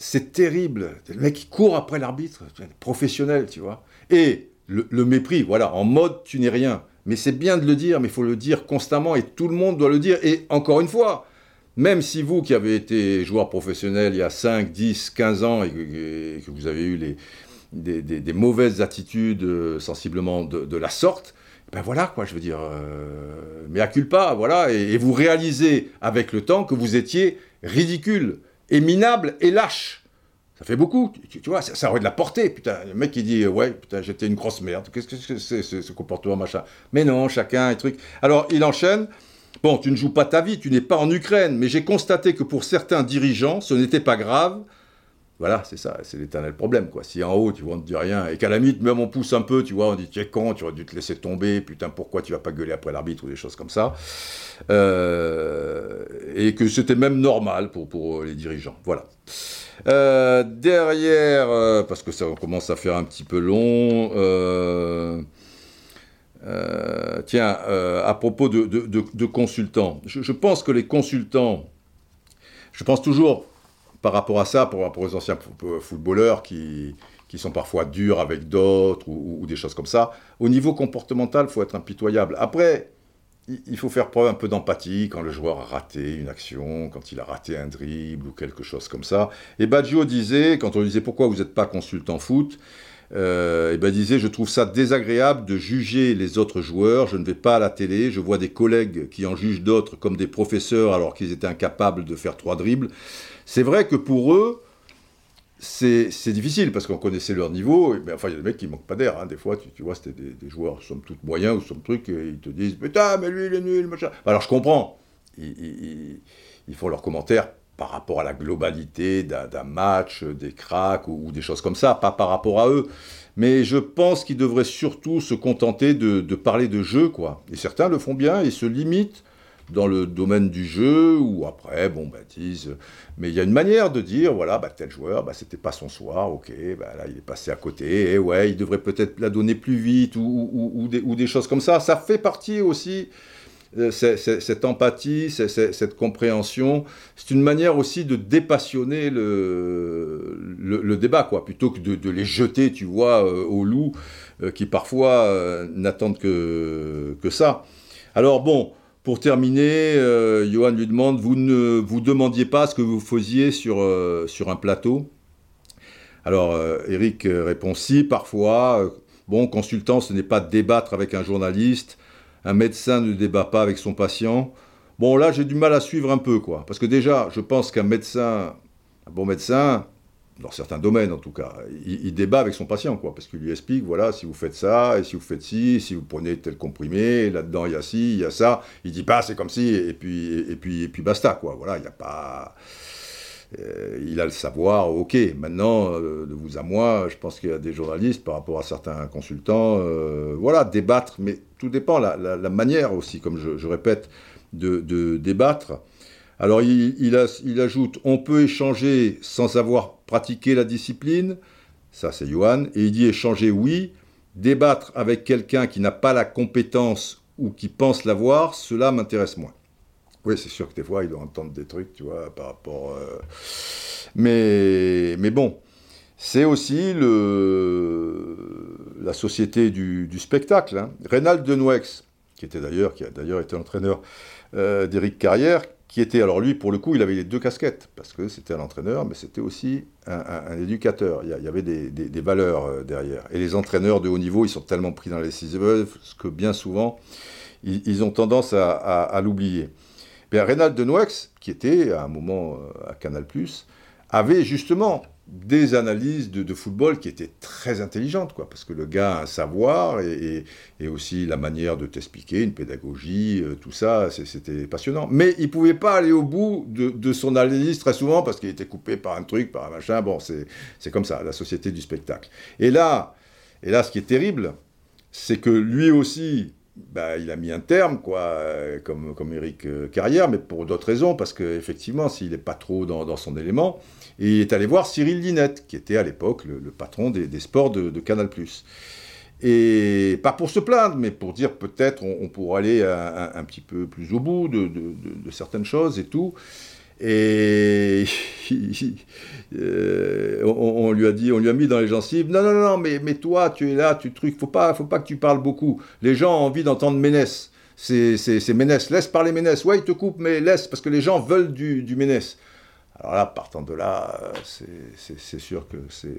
Speaker 2: c'est terrible. Le mec qui court après l'arbitre, professionnel, tu vois. Et le, mépris, voilà, en mode tu n'es rien. Mais c'est bien de le dire, mais il faut le dire constamment et tout le monde doit le dire. Et encore une fois, même si vous qui avez été joueur professionnel il y a 5, 10, 15 ans et que, vous avez eu des, mauvaises attitudes euh, sensiblement de, la sorte, ben voilà quoi, je veux dire, euh, mais à culpa, voilà, et vous réalisez avec le temps que vous étiez ridicule et minable et lâche. Ça fait beaucoup, tu, vois, ça, aurait de la portée, putain. Le mec qui dit, ouais, putain, j'étais une grosse merde, qu'est-ce que c'est ce, comportement, machin? Mais non, chacun, et truc. Alors, il enchaîne. Bon, tu ne joues pas ta vie, tu n'es pas en Ukraine, mais j'ai constaté que pour certains dirigeants, ce n'était pas grave. Voilà, c'est ça, c'est l'éternel problème, quoi. Si en haut, tu vois, on ne dit rien, et qu'à la limite, même on pousse un peu, tu vois, on dit, tu es con, tu aurais dû te laisser tomber, putain, pourquoi tu vas pas gueuler après l'arbitre, ou des choses comme ça. Euh, et que c'était même normal pour, pour les dirigeants. Voilà. Euh, derrière, euh, parce que ça commence à faire un petit peu long, tiens, à propos de, consultants, je, pense que les consultants, je pense toujours par rapport à ça, pour, rapport aux anciens footballeurs qui, qui sont parfois durs avec d'autres ou, ou, des choses comme ça, au niveau comportemental, il faut être impitoyable. Après, il faut faire preuve un peu d'empathie quand le joueur a raté une action, quand il a raté un dribble ou quelque chose comme ça. Et Baggio disait, quand on lui disait pourquoi vous n'êtes pas consultant foot, euh, et ben disait je trouve ça désagréable de juger les autres joueurs, je ne vais pas à la télé, je vois des collègues qui en jugent d'autres comme des professeurs alors qu'ils étaient incapables de faire trois dribbles. C'est vrai que pour eux, c'est difficile parce qu'on connaissait leur niveau. Mais enfin, il y a des mecs qui manquent pas d'air. Hein. Des fois, tu, vois, c'était des, joueurs, somme toute moyens ou somme truc, et ils te disent Putain, mais lui, il est nul, machin. Alors, je comprends. Ils, font leurs commentaires par rapport à la globalité d'un match, des cracks ou, des choses comme ça, pas par rapport à eux. Mais je pense qu'ils devraient surtout se contenter de, parler de jeu, quoi. Et certains le font bien et se limitent dans le domaine du jeu, ou après, bon, bah, disent, mais il y a une manière de dire, voilà, bah, tel joueur, bah, c'était pas son soir, ok, bah, là, il est passé à côté, et ouais, il devrait peut-être la donner plus vite, ou, ou, des, ou, des, choses comme ça. Ça fait partie aussi, cette empathie, cette compréhension, c'est une manière aussi de dépassionner le, débat, quoi, plutôt que de, les jeter, tu vois, euh, aux loups, euh, qui parfois n'attendent que, ça. Alors bon, pour terminer, euh, Johan lui demande, vous ne vous demandiez pas ce que vous faisiez sur, euh, sur un plateau? Alors, euh, Eric répond si, parfois. bon, consultant, ce n'est pas débattre avec un journaliste. Un médecin ne débat pas avec son patient. Bon, là, j'ai du mal à suivre un peu, quoi. Parce que déjà, je pense qu'un médecin, un bon médecin, dans certains domaines en tout cas, il, débat avec son patient, quoi, parce qu'il lui explique, voilà, si vous faites ça, et si vous faites ci, si vous prenez tel comprimé, là-dedans il y a ci, il y a ça, il dit pas c'est comme ci, et puis, et puis, et puis basta, quoi, voilà, il n'y a pas... Euh, il a le savoir, ok. Maintenant, euh, de vous à moi, je pense qu'il y a des journalistes par rapport à certains consultants, euh, voilà, débattre, mais tout dépend, la, la, manière aussi, comme je, répète, de, débattre. Alors il, ajoute, on peut échanger sans avoir pratiqué la discipline, ça c'est Johan, et il dit échanger oui, débattre avec quelqu'un qui n'a pas la compétence ou qui pense l'avoir, cela m'intéresse moins. Oui, c'est sûr que des fois, il doit entendre des trucs, tu vois, par rapport... Euh, mais, mais bon, c'est aussi le, la société du, spectacle. Hein. Reynald Denouex, qui était d'ailleurs, qui a d'ailleurs été entraîneur euh, d'Éric Carrière, qui était, alors lui, pour le coup, il avait les deux casquettes, parce que c'était un entraîneur, mais c'était aussi un, éducateur. Il y, avait des, valeurs euh, derrière. Et les entraîneurs de haut niveau, ils sont tellement pris dans les six que bien souvent, ils, ont tendance à, l'oublier. Bien, Reynald Denouex, qui était à un moment à Canal+, avait justement des analyses de, football qui étaient très intelligentes, quoi, parce que le gars a un savoir et, aussi la manière de t'expliquer, une pédagogie, euh, tout ça, c'était passionnant. Mais il pouvait pas aller au bout de, son analyse très souvent parce qu'il était coupé par un truc, par un machin. Bon, c'est comme ça, la société du spectacle. Et là, et là, ce qui est terrible, c'est que lui aussi, bah, il a mis un terme, quoi, euh, comme, comme Eric euh, Carrière, mais pour d'autres raisons, parce qu'effectivement, s'il n'est pas trop dans, son élément, il est allé voir Cyril Linette, qui était à l'époque le, patron des, sports de, Canal+. Et pas pour se plaindre, mais pour dire peut-être on, pourrait aller un, petit peu plus au bout de, de certaines choses et tout. Et (laughs) euh, on, lui a dit, on lui a mis dans les gencives, non, non, non, mais, toi, tu es là, tu trucs, faut pas, faut pas que tu parles beaucoup. Les gens ont envie d'entendre Ménès. C'est Ménès, laisse parler Ménès. Ouais, il te coupe, mais laisse, parce que les gens veulent du, du Ménès. Alors là, partant de là, c'est sûr que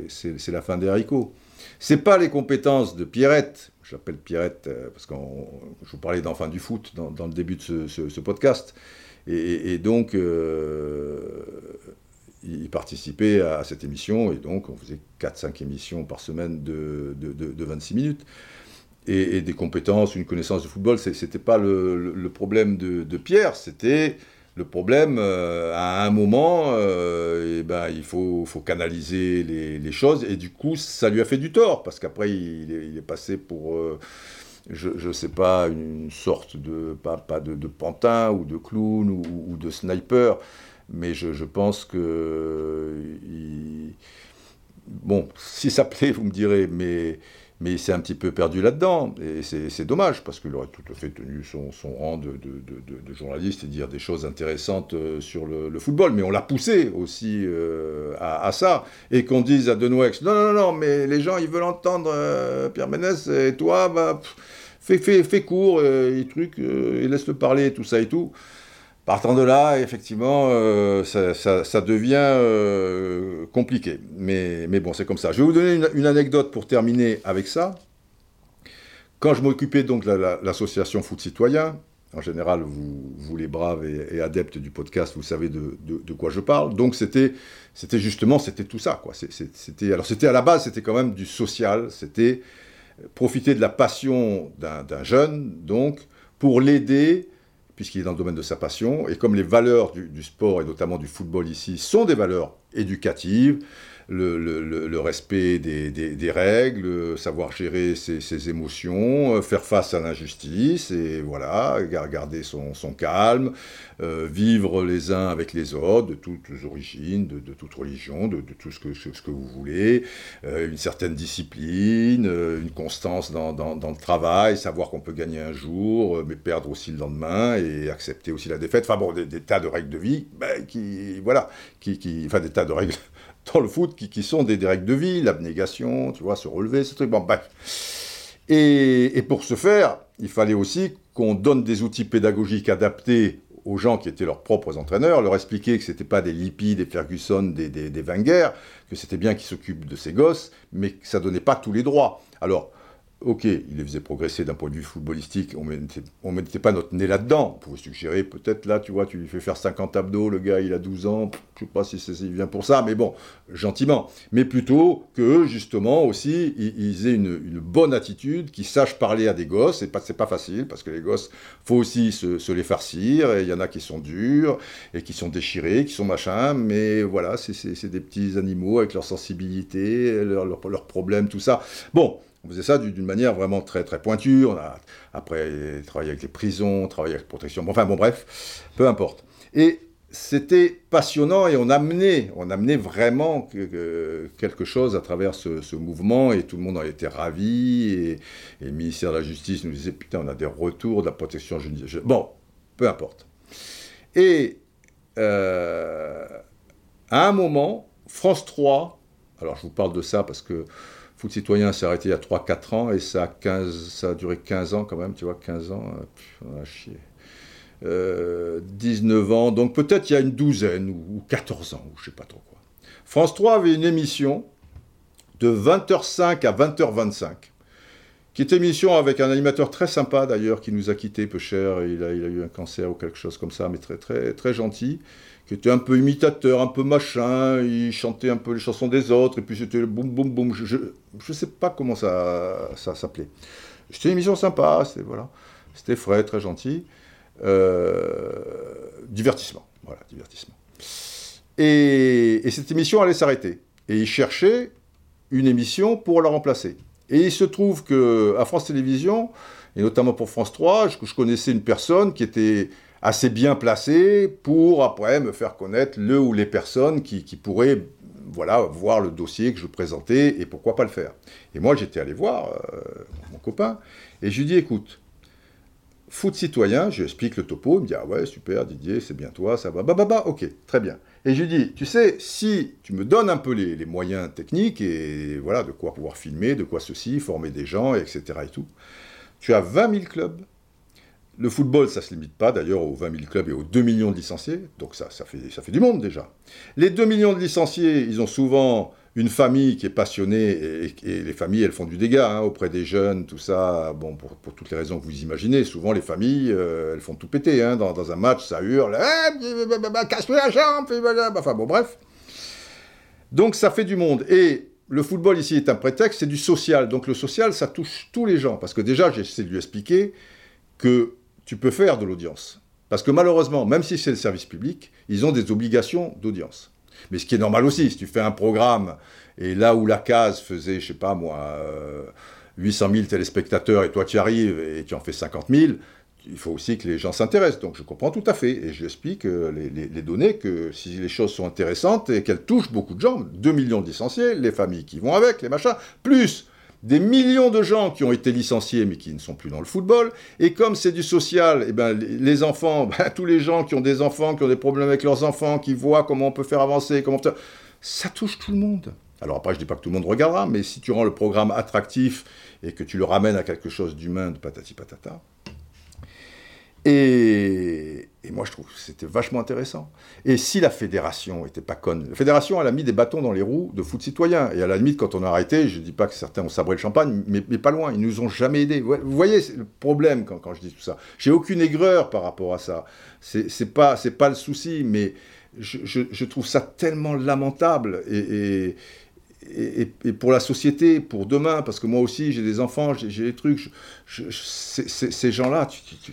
Speaker 2: c'est la fin des haricots. C'est pas les compétences de Pierrette, j'appelle Pierrette euh, parce que je vous parlais d'enfin du foot dans, le début de ce podcast, et, donc, euh, il participait à, cette émission, et donc on faisait 4-5 émissions par semaine de, 26 minutes. Et, des compétences, une connaissance du football, ce n'était pas le, problème de, Pierre, c'était le problème, euh, à un moment, euh, eh ben, il faut, canaliser les, choses, et du coup, ça lui a fait du tort, parce qu'après, il, est passé pour je ne sais pas, une, sorte de, pas, de, pantin ou de clown ou, de sniper, mais je, pense que... bon, (laughs) si ça plaît, vous me direz, mais mais il s'est un petit peu perdu là-dedans, et c'est dommage, parce qu'il aurait tout à fait tenu son, rang de, journaliste et dire des choses intéressantes euh, sur le, football, mais on l'a poussé aussi euh, à, ça, et qu'on dise à Denouex, non, non, non, mais les gens, ils veulent entendre euh, Pierre Ménès, et toi, bah, fais, fais, fais court, et trucs, et laisse-le parler, tout ça et tout. Partant de là, effectivement, euh, ça, devient euh, compliqué. Mais, bon, c'est comme ça. Je vais vous donner une, anecdote pour terminer avec ça. Quand je m'occupais donc de l'association Foot Citoyen, en général, vous, vous les braves et, adeptes du podcast, vous savez de, quoi je parle. Donc c'était, justement, c'était tout ça. Alors c'était à la base, c'était quand même du social. C'était profiter de la passion d'un jeune, donc, pour l'aider puisqu'il est dans le domaine de sa passion, et comme les valeurs du, sport, et notamment du football ici, sont des valeurs éducatives, le, respect des, règles, savoir gérer ses, émotions, euh, faire face à l'injustice, et voilà, garder son, calme, euh, vivre les uns avec les autres, de toutes origines, de, de toute religion, de, tout ce que, ce que vous voulez, euh, une certaine discipline, une constance dans, le travail, savoir qu'on peut gagner un jour, mais perdre aussi le lendemain, et accepter aussi la défaite, enfin bon, des, tas de règles de vie, ben, qui, voilà, qui, qui, enfin des tas de règles dans le foot qui, sont des, règles de vie, l'abnégation, tu vois, se relever, ce truc. Bon, bref. Et, pour ce faire, il fallait aussi qu'on donne des outils pédagogiques adaptés aux gens qui étaient leurs propres entraîneurs, leur expliquer que ce n'était pas des Lippi, des Ferguson, des, des, des Wenger, que c'était bien qu'ils s'occupent de ces gosses, mais que ça donnait pas tous les droits. Alors, ok, il les faisait progresser d'un point de vue footballistique, on ne mettait pas notre nez là-dedans. On pouvait suggérer, peut-être là, tu vois, tu lui fais faire 50 abdos, le gars il a 12 ans, je sais pas si c'est vient pour ça, mais bon, gentiment. Mais plutôt que justement aussi, ils, aient une, bonne attitude, qu'ils sachent parler à des gosses, c'est pas facile, parce que les gosses, faut aussi se, les farcir, et il y en a qui sont durs, et qui sont déchirés, qui sont machins, mais voilà, c'est des petits animaux avec leur sensibilité, leurs leur, problèmes, tout ça. Bon, on faisait ça d'une manière vraiment très très pointue. On a après travaillé avec les prisons, travaillé avec la protection. Enfin bon bref, peu importe. Et c'était passionnant et on amenait, on amenait vraiment quelque chose à travers ce, mouvement et tout le monde en était ravi et, le ministère de la Justice nous disait putain on a des retours de la protection judiciaire. Bon, peu importe. Et euh, à un moment, France 3, alors je vous parle de ça parce que Foot citoyen s'est arrêté il y a 3-4 ans et ça a, 15, ça a duré 15 ans quand même, tu vois, 15 ans, on a chier. 19 ans, donc peut-être il y a une douzaine ou 14 ans, ou je sais pas trop quoi. France 3 avait une émission de 20h05 à 20h25 qui une émission avec un animateur très sympa d'ailleurs, qui nous a quitté peu cher, il a, il a eu un cancer ou quelque chose comme ça, mais très très gentil, qui était un peu imitateur, un peu machin, il chantait un peu les chansons des autres, et puis c'était le boum boum boum, je ne sais pas comment ça, s'appelait. C'était une émission sympa, c'était voilà, frais, très gentil. Euh, divertissement, voilà, divertissement. Et, et cette émission allait s'arrêter. Et il cherchait une émission pour la remplacer. Et il se trouve qu'à France Télévisions, et notamment pour France 3, je, je, connaissais une personne qui était assez bien placée pour après me faire connaître le ou les personnes qui, qui pourraient voilà, voir le dossier que je présentais et pourquoi pas le faire. Et moi j'étais allé voir euh, mon copain et je lui dis écoute, foot citoyen, je lui explique le topo, il me dit ah ouais super Didier, c'est bien toi, ça va, bah bah bah ok, très bien. Et je lui dis, tu sais, si tu me donnes un peu les, les, moyens techniques et voilà, de quoi pouvoir filmer, de quoi ceci, former des gens, etc. et tout, tu as 20 000 clubs. Le football, ça ne se limite pas d'ailleurs aux 20 000 clubs et aux 2 millions de licenciés, donc ça, ça, fait, ça fait du monde déjà. Les 2 millions de licenciés, ils ont souvent une famille qui est passionnée, et, les familles, elles font du dégât hein, auprès des jeunes, tout ça, bon, pour, toutes les raisons que vous imaginez. Souvent, les familles, euh, elles font tout péter. Hein, dans, un match, ça hurle, eh, casse-toi la jambe, enfin bon, bref. Donc, ça fait du monde. Et le football ici est un prétexte, c'est du social. Donc, le social, ça touche tous les gens. Parce que déjà, j'essaie de lui expliquer que tu peux faire de l'audience. Parce que malheureusement, même si c'est le service public, ils ont des obligations d'audience. Mais ce qui est normal aussi, si tu fais un programme, et là où la case faisait, je sais pas moi, euh, 800 000 téléspectateurs, et toi tu arrives et tu en fais 50 000, il faut aussi que les gens s'intéressent. Donc je comprends tout à fait, et je explique euh, les, les, les, données, que si les choses sont intéressantes et qu'elles touchent beaucoup de gens, 2 millions de licenciés, les familles qui vont avec, les machins, plus des millions de gens qui ont été licenciés mais qui ne sont plus dans le football. Et comme c'est du social, eh ben, les enfants, (laughs) ben, tous les gens qui ont des enfants, qui ont des problèmes avec leurs enfants, qui voient comment on peut faire avancer, comment ça touche tout le monde. Alors après, je ne dis pas que tout le monde regardera, mais si tu rends le programme attractif et que tu le ramènes à quelque chose d'humain, de patati patata. Et, moi, je trouve que c'était vachement intéressant. Et si la fédération était pas conne, la fédération, elle a mis des bâtons dans les roues de foot citoyen. Et à la limite, quand on a arrêté, je ne dis pas que certains ont sabré le champagne, mais, pas loin, ils nous ont jamais aidés. Vous voyez le problème quand, je dis tout ça. J'ai aucune aigreur par rapport à ça. C'est pas, pas le souci, mais je, trouve ça tellement lamentable. et et, pour la société, pour demain, parce que moi aussi j'ai des enfants, j'ai des trucs, je, je, ces gens-là,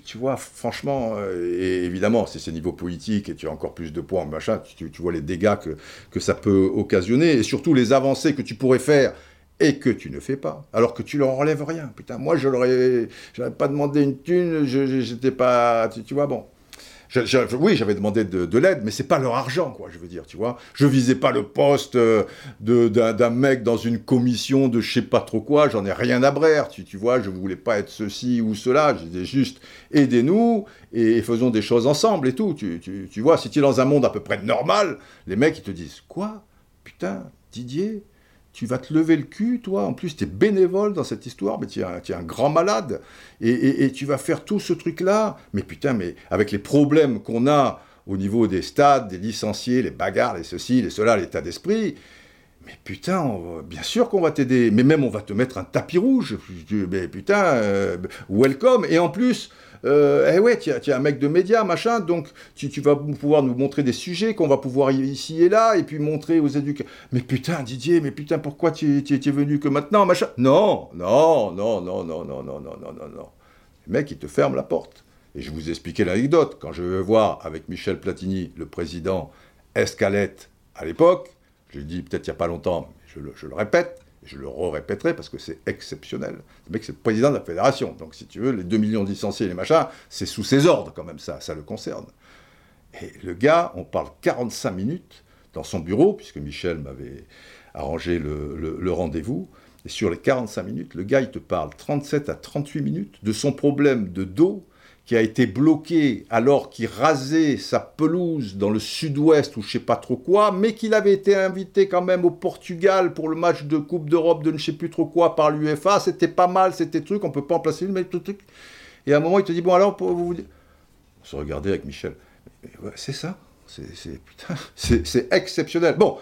Speaker 2: tu, vois, franchement, euh, et évidemment, c'est ces niveaux politiques et tu as encore plus de poids, machin, tu, tu vois les dégâts que, que ça peut occasionner et surtout les avancées que tu pourrais faire et que tu ne fais pas, alors que tu leur enlèves rien. Putain, moi je l'aurais, j'aurais pas demandé une thune, j'étais pas, tu, tu vois, bon. Oui, j'avais demandé de, de l'aide, mais c'est pas leur argent, quoi, je veux dire, tu vois. Je visais pas le poste euh, d'un mec dans une commission de je sais pas trop quoi, j'en ai rien à brère, tu, tu vois, je voulais pas être ceci ou cela, je disais juste aidez-nous et, et, faisons des choses ensemble et tout, tu, tu, tu vois. Si tu es dans un monde à peu près normal, les mecs, ils te disent quoi? Putain, Didier, tu vas te lever le cul, toi, en plus tu es bénévole dans cette histoire, mais tu es, un grand malade, et, tu vas faire tout ce truc-là, mais putain, mais avec les problèmes qu'on a au niveau des stades, des licenciés, les bagarres, les ceci, les cela, l'état d'esprit, mais putain, bien sûr qu'on va t'aider, mais même on va te mettre un tapis rouge, mais putain, euh, welcome, et en plus, eh ouais, tu as, un mec de médias, machin, donc tu, tu, vas pouvoir nous montrer des sujets qu'on va pouvoir ici et là, et puis montrer aux éducateurs. Mais putain, Didier, mais putain, pourquoi tu, es venu que maintenant, machin? Non, non, non, non, non, non, non, non, non, non, non. Le mec, il te ferme la porte. Et je vous ai expliqué l'anecdote. Quand je vais voir avec Michel Platini, le président Escalette à l'époque, je lui dis peut-être il n'y a pas longtemps, je le répète, je le répéterai parce que c'est exceptionnel. Le c'est le président de la fédération. Donc, si tu veux, les 2 millions de licenciés et les machins, c'est sous ses ordres quand même, ça, ça le concerne. Et le gars, on parle 45 minutes dans son bureau, puisque Michel m'avait arrangé le, le, le rendez-vous. Et sur les 45 minutes, le gars, il te parle 37 à 38 minutes de son problème de dos qui a été bloqué alors qu'il rasait sa pelouse dans le sud-ouest ou je sais pas trop quoi, mais qu'il avait été invité quand même au Portugal pour le match de Coupe d'Europe de ne sais plus trop quoi par l'UFA, c'était pas mal, c'était truc, on peut pas en placer une, mais tout truc. Et à un moment, il te dit, bon alors, pour vous. On se regardait avec Michel. Ouais, c'est ça, (laughs) c'est exceptionnel. Bon,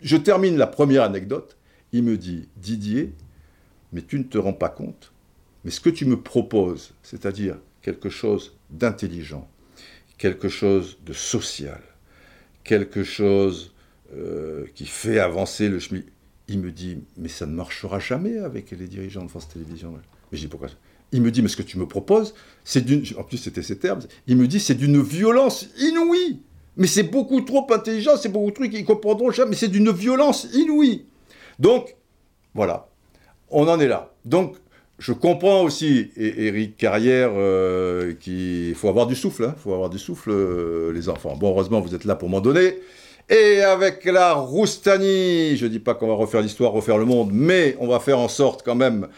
Speaker 2: je termine la première anecdote. Il me dit, Didier, mais tu ne te rends pas compte Mais ce que tu me proposes, c'est-à-dire quelque chose d'intelligent, quelque chose de social, quelque chose euh, qui fait avancer le chemin. Il me dit, mais ça ne marchera jamais avec les dirigeants de France Télévisions. Mais je dis, pourquoi Il me dit, mais ce que tu me proposes, c'est d'une... En plus, c'était ces termes. Il me dit, c'est d'une violence inouïe. Mais c'est beaucoup trop intelligent, c'est beaucoup trop... Ils comprendront jamais, mais c'est d'une violence inouïe. Donc, voilà. On en est là. Donc, je comprends aussi, Eric Carrière, euh, qu'il faut avoir du souffle. Hein. faut avoir du souffle, euh, les enfants. Bon, heureusement, vous êtes là pour m'en donner. Et avec la Roustanie, je dis pas qu'on va refaire l'histoire, refaire le monde, mais on va faire en sorte quand même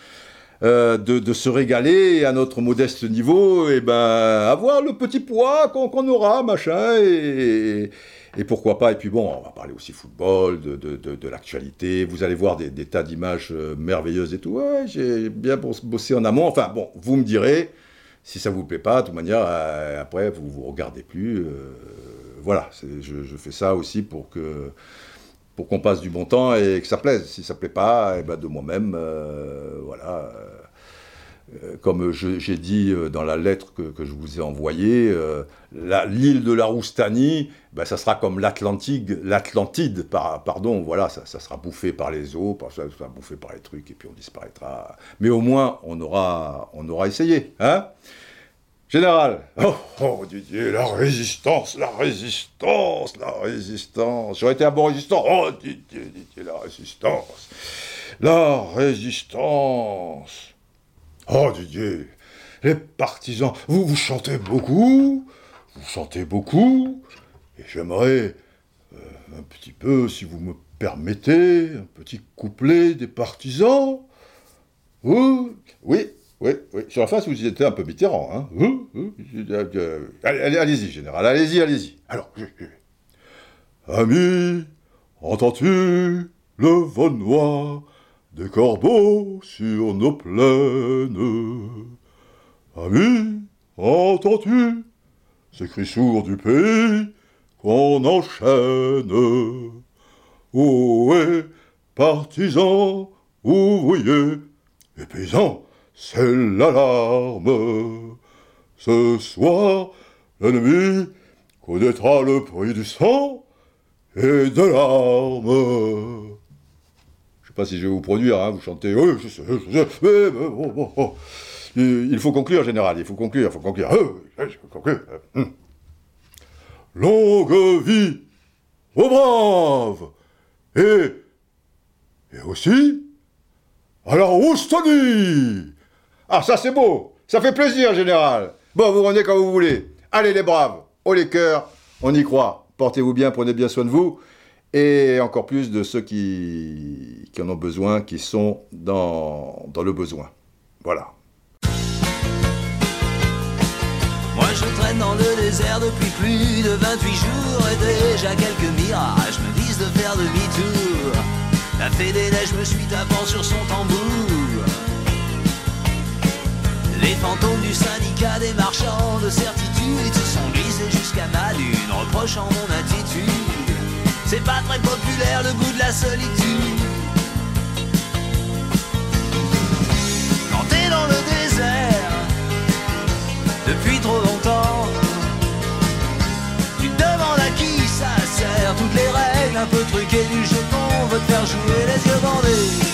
Speaker 2: euh, de, se régaler à notre modeste niveau, et ben avoir le petit poids qu'on aura, machin, et, pourquoi pas. Et puis bon, on va parler aussi football, de, l'actualité. Vous allez voir des, tas d'images euh, merveilleuses et tout. Ouais, j'ai bien bossé en amont. Enfin bon, vous me direz si ça vous plaît pas. De toute manière, euh, après vous vous regardez plus voilà, je, fais ça aussi pour que pour qu'on passe du bon temps et que ça plaise. Si ça plaît pas, eh ben de moi-même, euh, voilà. Euh, comme j'ai dit euh, dans la lettre que, je vous ai envoyée, l'île de la Roustanie, ben ça sera comme l'Atlantide, pardon, voilà, ça, sera bouffé par les eaux, ça sera bouffé par les trucs, et puis on disparaîtra. Mais au moins, on aura, on aura essayé, hein? Général
Speaker 1: Oh, oh, Didier, la résistance, la résistance, la résistance. J'aurais été un bon résistant. Oh, Didier, la résistance. La résistance. Oh, Didier, les partisans, vous, vous chantez beaucoup, vous chantez beaucoup, et j'aimerais euh, un petit peu, si vous me permettez, un petit couplet des partisans.
Speaker 2: Oui, oui, oui, oui. Sur la face, vous étiez un peu Mitterrand. Hein. Allez, allez-y, général. Allez-y, allez-y. Alors,
Speaker 1: Ami, entends-tu le vol noir des corbeaux sur nos plaines Ami, entends-tu ces cris sourds du pays qu'on enchaîne? Est partisans, ouvriers et paysans c'est l'alarme. Ce soir, l'ennemi connaîtra le prix du sang et de l'arme.
Speaker 2: Pas si je vais vous produire, hein, vous chantez. Il faut conclure, général, il faut conclure, il faut conclure.
Speaker 1: Hum. Longue vie aux braves et, et aussi à la Roustanie
Speaker 2: ah, ça c'est beau Ça fait plaisir, général Bon, vous revenez quand vous voulez. Allez les braves, haut les cœurs, on y croit. Portez-vous bien, prenez bien soin de vous. Et encore plus de ceux qui, qui en ont besoin, qui sont dans, dans le besoin. Voilà.
Speaker 3: Moi je traîne dans le désert depuis plus de 28 jours et déjà quelques mirages me disent de faire demi-tour. La fée des neiges me suit avant sur son tambour. Les fantômes du syndicat des marchands de certitude se sont glissés jusqu'à ma lune, reprochant mon attitude. C'est pas très populaire le goût de la solitude. Quand t'es dans le désert, depuis trop longtemps, tu te demandes à qui ça sert. Toutes les règles un peu truquées du jeton veut te faire jouer les yeux bandés.